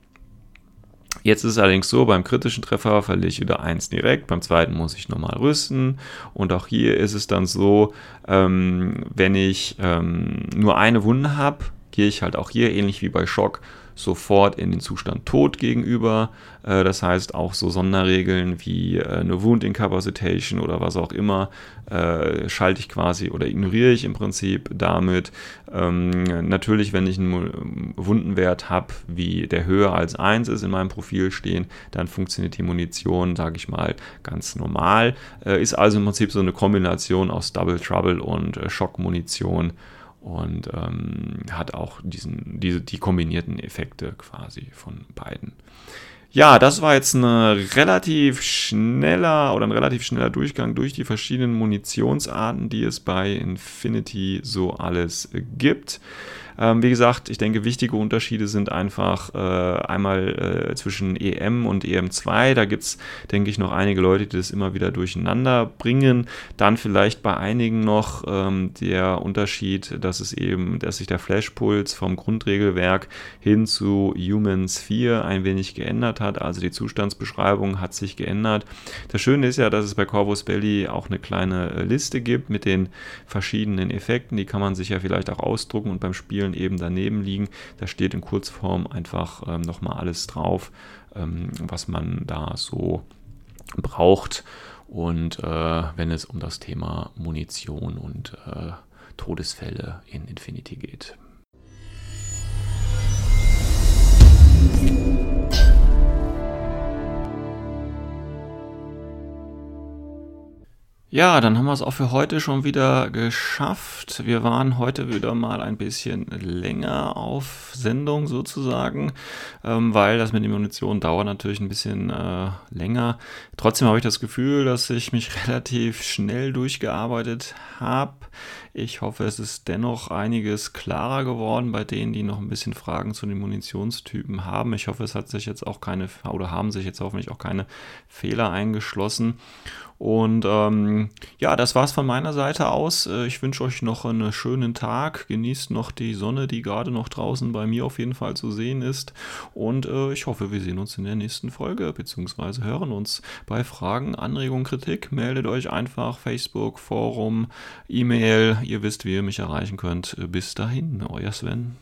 Jetzt ist es allerdings so, beim kritischen Treffer verliere ich wieder eins direkt, beim zweiten muss ich nochmal rüsten. Und auch hier ist es dann so, ähm, wenn ich ähm, nur eine Wunde habe, gehe ich halt auch hier ähnlich wie bei Schock sofort in den Zustand tot gegenüber. Äh, das heißt, auch so Sonderregeln wie äh, eine Wound Incapacitation oder was auch immer äh, schalte ich quasi oder ignoriere ich im Prinzip damit. Ähm, natürlich, wenn ich einen Wundenwert habe, wie der höher als 1 ist in meinem Profil stehen, dann funktioniert die Munition, sage ich mal, ganz normal. Ist also im Prinzip so eine Kombination aus Double Trouble und Schockmunition und ähm, hat auch diesen, diese, die kombinierten Effekte quasi von beiden. Ja, das war jetzt ein relativ schneller oder ein relativ schneller Durchgang durch die verschiedenen Munitionsarten, die es bei Infinity so alles gibt. Ähm, wie gesagt, ich denke, wichtige Unterschiede sind einfach äh, einmal äh, zwischen EM und EM2. Da gibt es, denke ich, noch einige Leute, die das immer wieder durcheinander bringen. Dann vielleicht bei einigen noch ähm, der Unterschied, dass es eben, dass sich der Flashpuls vom Grundregelwerk hin zu Humans 4 ein wenig geändert hat. Also die Zustandsbeschreibung hat sich geändert. Das Schöne ist ja, dass es bei Corvus Belli auch eine kleine äh, Liste gibt mit den verschiedenen Effekten. Die kann man sich ja vielleicht auch ausdrucken und beim Spielen Regeln eben daneben liegen. Da steht in Kurzform einfach ähm, nochmal alles drauf, ähm, was man da so braucht. Und äh, wenn es um das Thema Munition und äh, Todesfälle in Infinity geht. Ja, dann haben wir es auch für heute schon wieder geschafft. Wir waren heute wieder mal ein bisschen länger auf Sendung sozusagen, ähm, weil das mit der Munition dauert natürlich ein bisschen äh, länger. Trotzdem habe ich das Gefühl, dass ich mich relativ schnell durchgearbeitet habe. Ich hoffe, es ist dennoch einiges klarer geworden bei denen, die noch ein bisschen Fragen zu den Munitionstypen haben. Ich hoffe, es hat sich jetzt auch keine oder haben sich jetzt hoffentlich auch keine Fehler eingeschlossen. Und ähm, ja, das war's von meiner Seite aus. Äh, ich wünsche euch noch einen schönen Tag. Genießt noch die Sonne, die gerade noch draußen bei mir auf jeden Fall zu sehen ist. Und äh, ich hoffe, wir sehen uns in der nächsten Folge, beziehungsweise hören uns bei Fragen, Anregungen, Kritik. Meldet euch einfach Facebook, Forum, E-Mail. Ihr wisst, wie ihr mich erreichen könnt. Bis dahin, euer Sven.